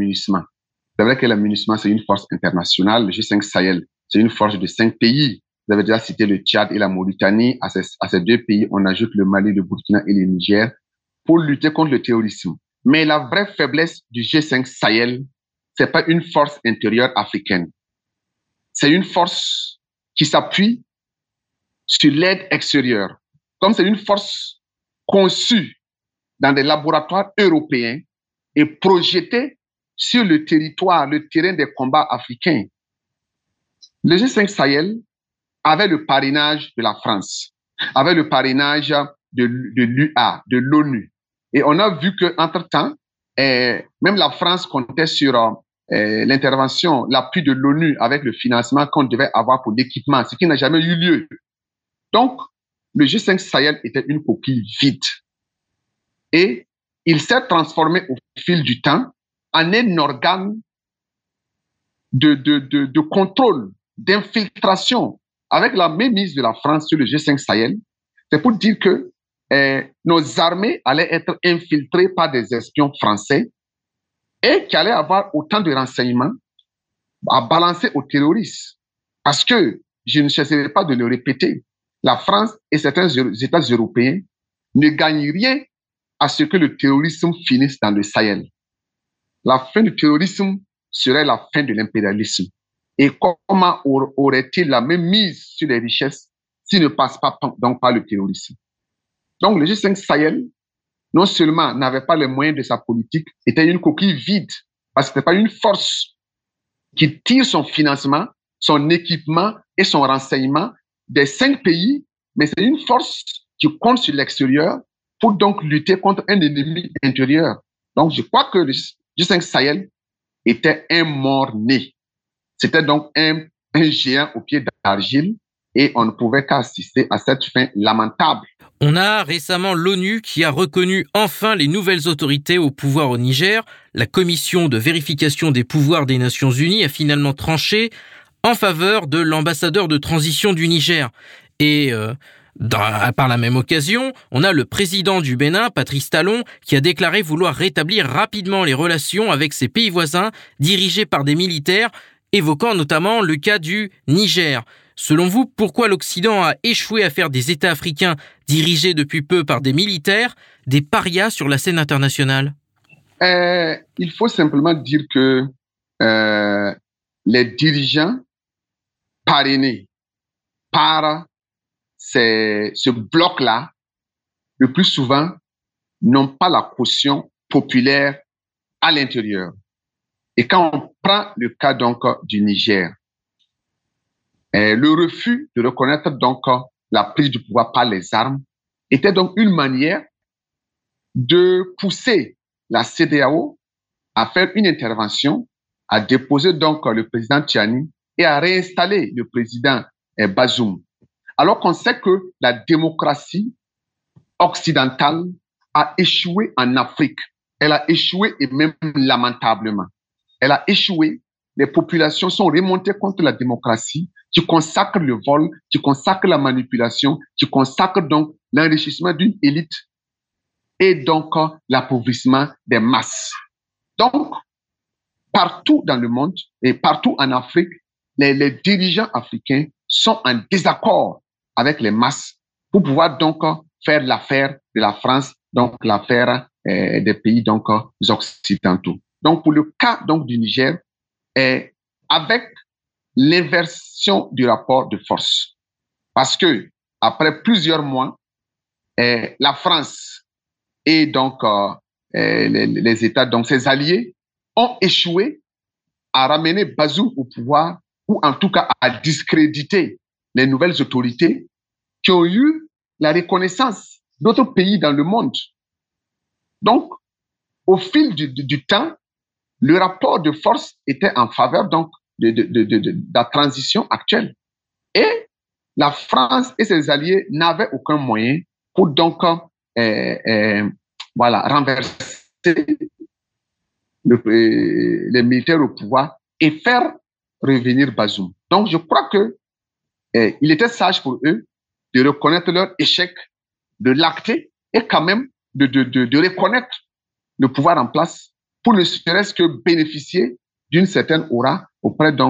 C'est vrai que la c'est une force internationale. Le G5 Sahel, c'est une force de cinq pays vous avez déjà cité le Tchad et la Mauritanie. À ces, deux pays, on ajoute le Mali, le Burkina et le Niger pour lutter contre le terrorisme. Mais la vraie faiblesse du G5 Sahel, c'est pas une force intérieure africaine. C'est une force qui s'appuie sur l'aide extérieure. Comme c'est une force conçue dans des laboratoires européens et projetée sur le territoire, le terrain des combats africains. Le G5 Sahel avec le parrainage de la France, avec le parrainage de, l'UA, de l'ONU. Et on a vu qu'entre-temps, eh, même la France comptait sur eh, l'intervention, l'appui de l'ONU avec le financement qu'on devait avoir pour l'équipement, ce qui n'a jamais eu lieu. Donc, le G5 Sahel était une coquille vide. Et il s'est transformé au fil du temps en un organe de contrôle, d'infiltration avec la mise de la France sur le G5 Sahel, c'est pour dire que eh, nos armées allaient être infiltrées par des espions français et qui allaient avoir autant de renseignements à balancer aux terroristes. Parce que, je ne cesserai pas de le répéter, la France et certains États européens ne gagnent rien à ce que le terrorisme finisse dans le Sahel. La fin du terrorisme serait la fin de l'impérialisme. Et comment aurait-il la même mise sur les richesses s'il ne passe pas donc par le terrorisme? Donc le G5 Sahel, non seulement n'avait pas les moyens de sa politique, était une coquille vide, parce que ce pas une force qui tire son financement, son équipement et son renseignement des cinq pays, mais c'est une force qui compte sur l'extérieur pour donc lutter contre un ennemi intérieur. Donc je crois que le G5 Sahel était un mort-né. C'était donc un, géant au pied d'argile et on ne pouvait qu'assister à cette fin lamentable. On a récemment l'ONU qui a reconnu enfin les nouvelles autorités au pouvoir au Niger. La commission de vérification des pouvoirs des Nations Unies a finalement tranché en faveur de l'ambassadeur de transition du Niger. Et euh, par la même occasion, on a le président du Bénin, Patrice Talon, qui a déclaré vouloir rétablir rapidement les relations avec ses pays voisins dirigés par des militaires évoquant notamment le cas du Niger. Selon vous, pourquoi l'Occident a échoué à faire des États africains dirigés depuis peu par des militaires des parias sur la scène internationale? Euh, Il faut simplement dire que euh, les dirigeants parrainés par ce bloc-là, le plus souvent, n'ont pas la caution populaire à l'intérieur. Et quand on prend le cas donc du Niger, eh, le refus de reconnaître donc la prise du pouvoir par les armes était donc une manière de pousser la CDAO à faire une intervention, à déposer donc le président Tiani et à réinstaller le président eh, Bazoum. Alors qu'on sait que la démocratie occidentale a échoué en Afrique. Elle a échoué et même lamentablement. Elle a échoué. Les populations sont remontées contre la démocratie qui consacre le vol, qui consacre la manipulation, qui consacre donc l'enrichissement d'une élite et donc l'appauvrissement des masses. Donc, partout dans le monde et partout en Afrique, les, dirigeants africains sont en désaccord avec les masses pour pouvoir donc faire l'affaire de la France, donc l'affaire euh, des pays occidentaux. Donc pour le cas donc du Niger, avec l'inversion du rapport de force, parce que après plusieurs mois, euh, la France et donc euh, les, les, États, donc ses alliés, ont échoué à ramener Bazoum au pouvoir ou en tout cas à discréditer les nouvelles autorités qui ont eu la reconnaissance d'autres pays dans le monde. Donc, au fil du, temps, le rapport de force était en faveur donc de, la transition actuelle. Et la France et ses alliés n'avaient aucun moyen pour donc euh, euh, renverser euh, les militaires au pouvoir et faire revenir Bazoum. Donc, je crois que il était sage pour eux de reconnaître leur échec, de l'acter et quand même de, reconnaître le pouvoir en place pour ne serait-ce que bénéficier d'une certaine aura auprès de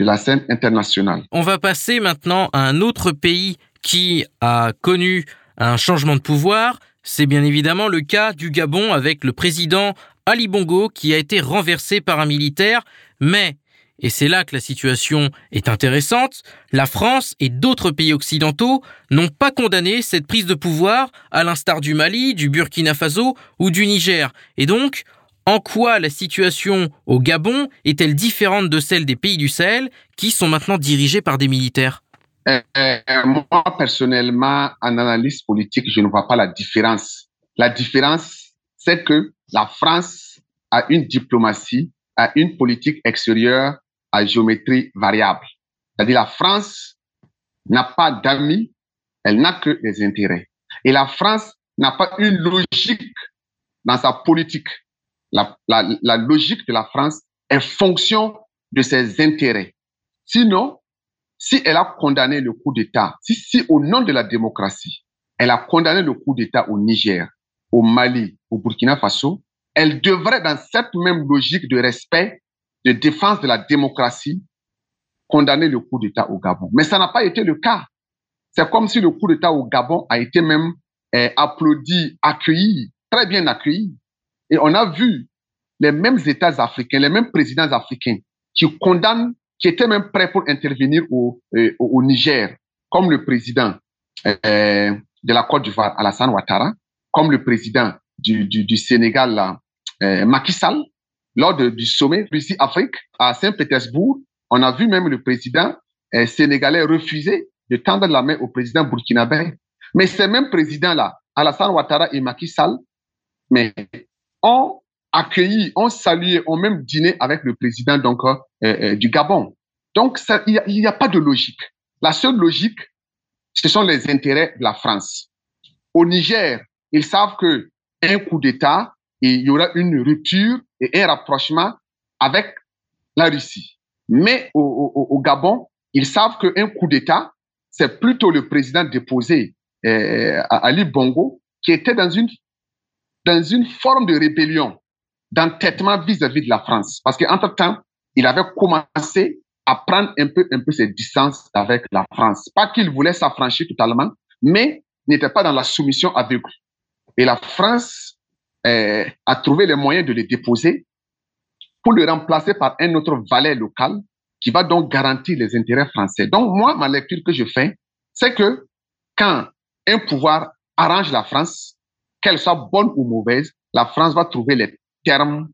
la scène internationale. On va passer maintenant à un autre pays qui a connu un changement de pouvoir. C'est bien évidemment le cas du Gabon avec le président Ali Bongo qui a été renversé par un militaire. Mais et c'est là que la situation est intéressante, la France et d'autres pays occidentaux n'ont pas condamné cette prise de pouvoir à l'instar du Mali, du Burkina Faso ou du Niger. Et donc, en quoi la situation au Gabon est-elle différente de celle des pays du Sahel qui sont maintenant dirigés par des militaires? Euh, euh, Moi, personnellement, en analyse politique, je ne vois pas la différence. La différence, c'est que la France a une diplomatie, a une politique extérieure à géométrie variable. C'est-à-dire la France n'a pas d'amis, elle n'a que des intérêts. Et la France n'a pas une logique dans sa politique. La, logique de la France est fonction de ses intérêts. Sinon, si elle a condamné le coup d'État, si, si au nom de la démocratie, elle a condamné le coup d'État au Niger, au Mali, au Burkina Faso, elle devrait, dans cette même logique de respect, de défense de la démocratie condamner le coup d'État au Gabon. Mais ça n'a pas été le cas. C'est comme si le coup d'État au Gabon a été même eh, applaudi, accueilli, très bien accueilli. Et on a vu les mêmes États africains, les mêmes présidents africains qui condamnent, qui étaient même prêts pour intervenir au, au Niger, comme le président eh, de la Côte d'Ivoire, Alassane Ouattara, comme le président du, Sénégal, Macky Sall, lors du sommet Russie-Afrique à Saint-Pétersbourg, on a vu même le président euh, sénégalais refuser de tendre la main au président burkinabé. Mais ces mêmes présidents-là, Alassane Ouattara et Macky Sall, mais ont accueilli, ont salué, ont même dîné avec le président donc, euh, euh, du Gabon. Donc, il n'y a, pas de logique. La seule logique, ce sont les intérêts de la France. Au Niger, ils savent que un coup d'État, il y aura une rupture et un rapprochement avec la Russie. Mais au, Gabon, ils savent qu'un coup d'État, c'est plutôt le président déposé euh, Ali Bongo qui était dans une, dans une forme de rébellion, d'entêtement vis-à-vis de la France. Parce qu'entre-temps, il avait commencé à prendre un peu, un peu ses distances avec la France. Pas qu'il voulait s'affranchir totalement, mais n'était pas dans la soumission aveugle. Et la France a trouvé les moyens de le déposer pour le remplacer par un autre valet local qui va donc garantir les intérêts français. Donc, moi, ma lecture que je fais, c'est que quand un pouvoir arrange la France, qu'elle soit bonne ou mauvaise, la France va trouver les termes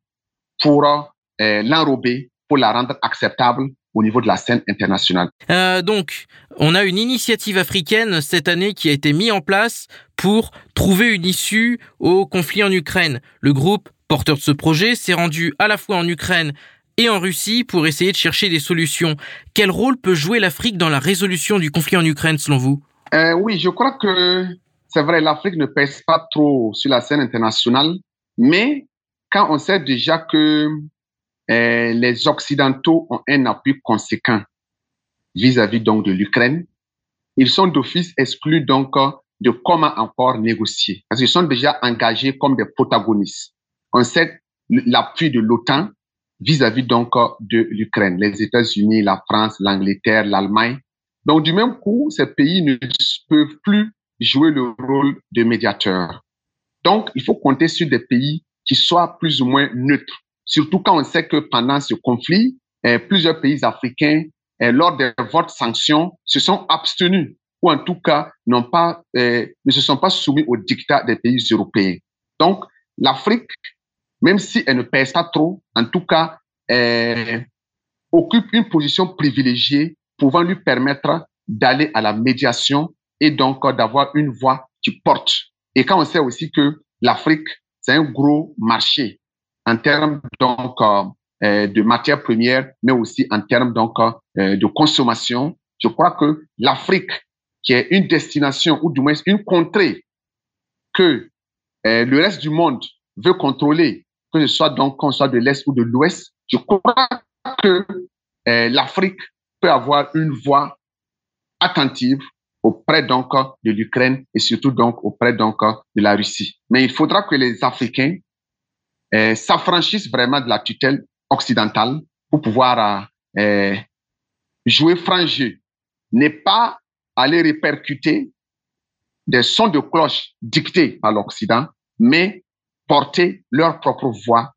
pour euh, l'enrober, pour la rendre acceptable au niveau de la scène internationale. Euh, donc, on a une initiative africaine cette année qui a été mise en place pour trouver une issue au conflit en Ukraine. Le groupe porteur de ce projet s'est rendu à la fois en Ukraine et en Russie pour essayer de chercher des solutions. Quel rôle peut jouer l'Afrique dans la résolution du conflit en Ukraine selon vous? Euh, Oui, je crois que c'est vrai, l'Afrique ne pèse pas trop sur la scène internationale, mais quand on sait déjà que euh, les Occidentaux ont un appui conséquent vis-à-vis donc de l'Ukraine, ils sont d'office exclus donc de comment encore négocier, parce qu'ils sont déjà engagés comme des protagonistes. On sait l'appui de l'OTAN vis-à-vis donc de l'Ukraine, les États-Unis, la France, l'Angleterre, l'Allemagne. Donc du même coup, ces pays ne peuvent plus jouer le rôle de médiateur. Donc il faut compter sur des pays qui soient plus ou moins neutres, surtout quand on sait que pendant ce conflit, eh, plusieurs pays africains, eh, lors des votes sanctions, se sont abstenus ou en tout cas n'ont pas, eh, ne se sont pas soumis aux dictats des pays européens. Donc l'Afrique même si elle ne pèse pas trop, en tout cas, occupe une position privilégiée pouvant lui permettre d'aller à la médiation et donc d'avoir une voix qui porte. Et quand on sait aussi que l'Afrique, c'est un gros marché en termes donc euh, de matières premières, mais aussi en termes donc euh, de consommation, je crois que l'Afrique, qui est une destination ou du moins une contrée que euh, le reste du monde veut contrôler que ce soit donc qu'on soit de l'Est ou de l'Ouest, je crois que euh, l'Afrique peut avoir une voix attentive auprès donc de l'Ukraine et surtout donc auprès donc de la Russie. Mais il faudra que les Africains euh, s'affranchissent vraiment de la tutelle occidentale pour pouvoir euh, jouer franc jeu. N'est pas aller répercuter des sons de cloche dictés par l'Occident, mais porter leur propre voix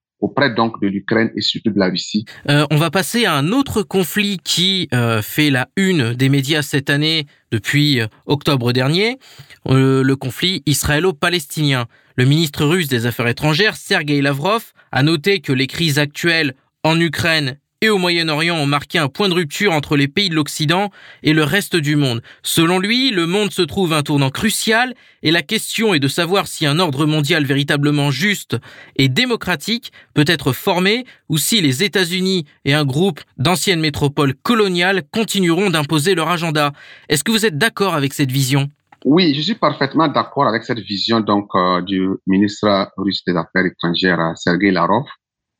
Euh, on va passer à un autre conflit qui euh, fait la une des médias cette année depuis euh, octobre dernier, le conflit israélo-palestinien. Le ministre russe des Affaires étrangères, Sergei Lavrov, a noté que les crises actuelles en Ukraine et au Moyen-Orient ont marqué un point de rupture entre les pays de l'Occident et le reste du monde. Selon lui, le monde se trouve à un tournant crucial et la question est de savoir si un ordre mondial véritablement juste et démocratique peut être formé ou si les États-Unis et un groupe d'anciennes métropoles coloniales continueront d'imposer leur agenda. Est-ce que vous êtes d'accord avec cette vision? Oui, je suis parfaitement d'accord avec cette vision donc euh, du ministre russe des Affaires étrangères Sergei Lavrov.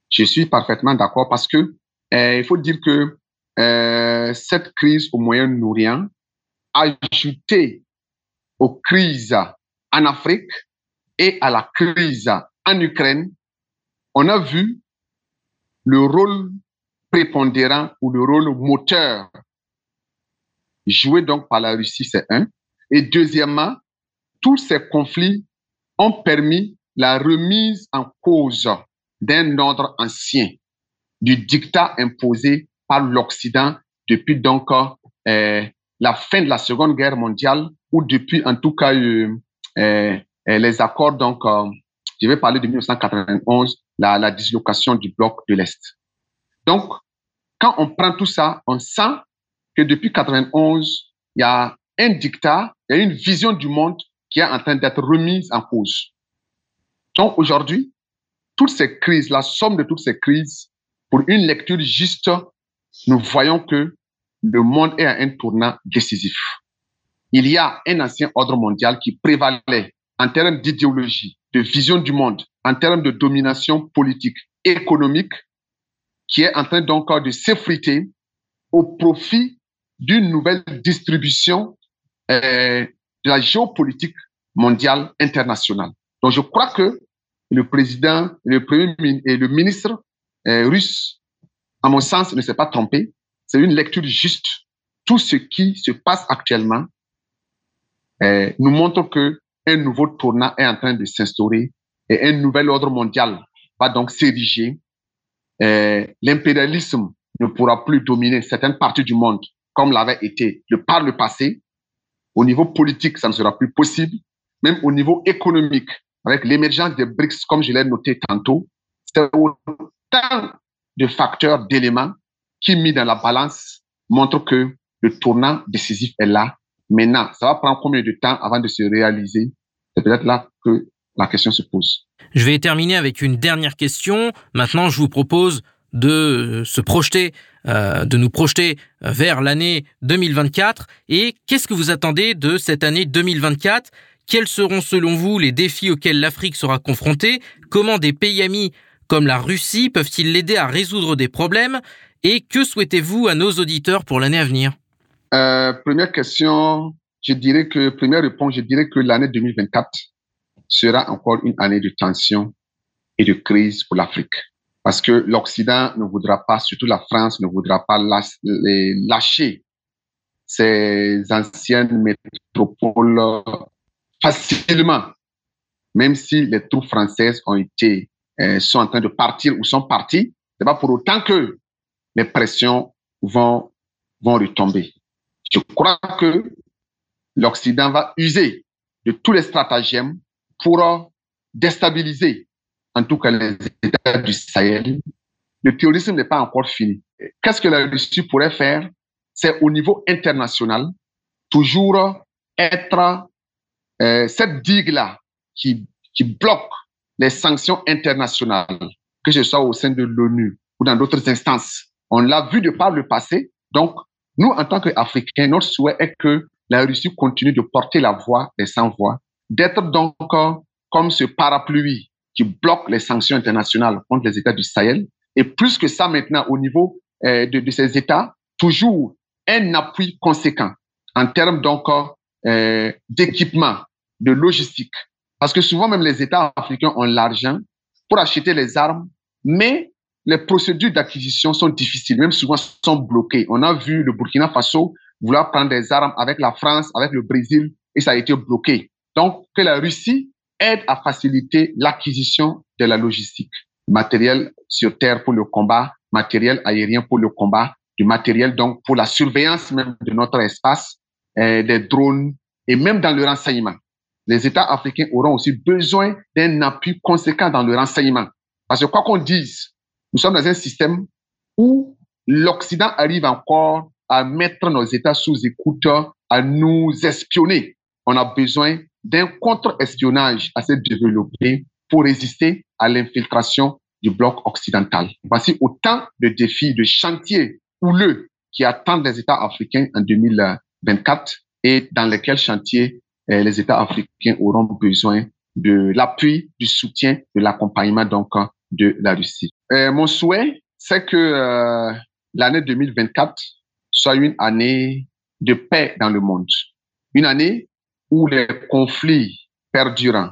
Je suis parfaitement d'accord parce que euh, il faut dire que euh, cette crise au Moyen-Orient, ajoutée aux crises en Afrique et à la crise en Ukraine, on a vu le rôle prépondérant ou le rôle moteur joué donc par la Russie, c'est un. Et deuxièmement, tous ces conflits ont permis la remise en cause d'un ordre ancien du dictat imposé par l'Occident depuis donc euh, la fin de la Seconde Guerre mondiale ou depuis en tout cas euh, euh, les accords donc je vais parler de 1991 la, la dislocation du bloc de l'Est. Donc quand on prend tout ça, on sent que depuis 91 il y a un dictat, il y a une vision du monde qui est en train d'être remise en cause. Donc aujourd'hui, toutes ces crises, la somme de toutes ces crises pour une lecture juste, nous voyons que le monde est à un tournant décisif. Il y a un ancien ordre mondial qui prévalait en termes d'idéologie, de vision du monde, en termes de domination politique, économique, qui est en train donc de s'effriter au profit d'une nouvelle distribution euh, de la géopolitique mondiale internationale. Donc je crois que le président, le premier et le ministre russe, à mon sens, ne s'est pas trompé. C'est une lecture juste. Tout ce qui se passe actuellement euh, nous montre que un nouveau tournant est en train de s'instaurer et un nouvel ordre mondial va donc s'ériger. Euh, l'impérialisme ne pourra plus dominer certaines parties du monde comme l'avait été le par le passé. Au niveau politique, ça ne sera plus possible. Même au niveau économique, avec l'émergence des BRICS, comme je l'ai noté tantôt, c'est autant de facteurs, d'éléments qui, mis dans la balance, montrent que le tournant décisif est là. Maintenant, ça va prendre combien de temps avant de se réaliser? C'est peut-être là que la question se pose. Je vais terminer avec une dernière question. Maintenant, je vous propose de se projeter, euh, de nous projeter vers l'année 2024. Et qu'est-ce que vous attendez de cette année 2024 Quels seront selon vous les défis auxquels l'Afrique sera confrontée? Comment des pays amis comme la Russie peuvent-ils l'aider à résoudre des problèmes? Et que souhaitez-vous à nos auditeurs pour l'année à venir? Euh, Première question, je dirais que, première réponse, je dirais que l'année 2024 sera encore une année de tension et de crise pour l'Afrique. Parce que l'Occident ne voudra pas, surtout la France, ne voudra pas lâcher ces anciennes métropoles facilement, même si les troupes françaises ont été, euh, sont en train de partir ou sont partis, c'est pas pour autant que les pressions vont, vont retomber. Je crois que l'Occident va user de tous les stratagèmes pour déstabiliser en tout cas les États du Sahel. Le terrorisme n'est pas encore fini. Qu'est-ce que la Russie pourrait faire? C'est au niveau international, toujours être euh, cette digue-là qui, qui bloque les sanctions internationales, que ce soit au sein de l'ONU ou dans d'autres instances. On l'a vu de par le passé. Donc, nous, en tant qu'Africains, notre souhait est que la Russie continue de porter la voix des sans-voix, d'être donc comme ce parapluie qui bloque les sanctions internationales contre les États du Sahel. Et plus que ça maintenant, au niveau euh, de, ces États, toujours un appui conséquent en termes donc euh, d'équipement, de logistique. Parce que souvent même les États africains ont l'argent pour acheter les armes, mais les procédures d'acquisition sont difficiles, même souvent sont bloquées. On a vu le Burkina Faso vouloir prendre des armes avec la France, avec le Brésil, et ça a été bloqué. Donc, que la Russie aide à faciliter l'acquisition de la logistique, matériel sur terre pour le combat, matériel aérien pour le combat, du matériel donc pour la surveillance même de notre espace, euh, des drones et même dans le renseignement. Les États africains auront aussi besoin d'un appui conséquent dans le renseignement. Parce que quoi qu'on dise, nous sommes dans un système où l'Occident arrive encore à mettre nos États sous écoute, à nous espionner. On a besoin d'un contre-espionnage assez développé pour résister à l'infiltration du bloc occidental. Voici autant de défis, de chantiers houleux qui attendent les États africains en 2024 et dans lesquels chantiers les États africains auront besoin de l'appui, du soutien, de l'accompagnement donc de la Russie. Eh, mon souhait, c'est que euh, l'année 2024 soit une année de paix dans le monde, une année où les conflits perdurants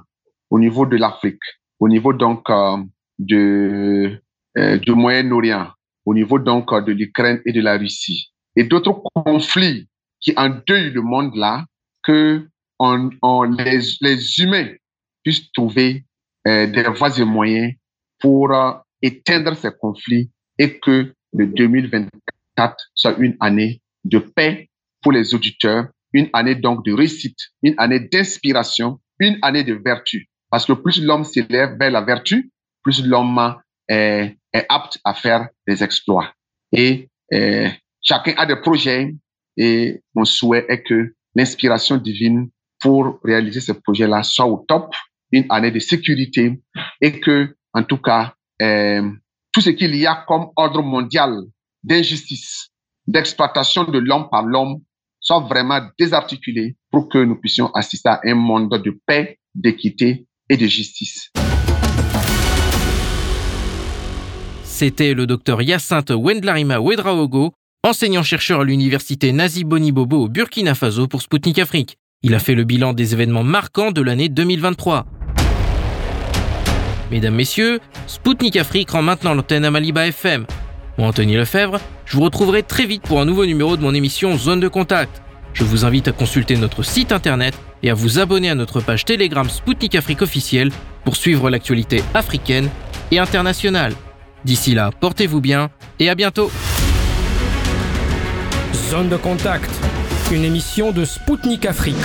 au niveau de l'Afrique, au niveau donc euh, de, euh, du Moyen-Orient, au niveau donc de l'Ukraine et de la Russie, et d'autres conflits qui endeuillent le monde là, que on, les, humains puissent trouver euh, des voies et moyens pour euh, éteindre ces conflits et que le 2024 soit une année de paix pour les auditeurs une année donc de réussite, une année d'inspiration, une année de vertu. Parce que plus l'homme s'élève vers la vertu, plus l'homme est, est, apte à faire des exploits. Et euh, chacun a des projets et mon souhait est que l'inspiration divine pour réaliser ce projet-là soit au top, une année de sécurité et que, en tout cas, euh, tout ce qu'il y a comme ordre mondial d'injustice, d'exploitation de l'homme par l'homme soit vraiment désarticulés pour que nous puissions assister à un monde de paix, d'équité et de justice. C'était le docteur Hyacinthe Wendlarima Wedraogo, enseignant-chercheur à l'université Nazi Boni Bobo au Burkina Faso pour Sputnik Afrique. Il a fait le bilan des événements marquants de l'année 2023. Mesdames, Messieurs, Sputnik Afrique rend maintenant l'antenne à Maliba FM. Moi, Anthony Lefebvre, je vous retrouverai très vite pour un nouveau numéro de mon émission Zone de Contact. Je vous invite à consulter notre site internet et à vous abonner à notre page Telegram Spoutnik Afrique officielle pour suivre l'actualité africaine et internationale. D'ici là, portez-vous bien et à bientôt Zone de contact, une émission de Spoutnik Afrique.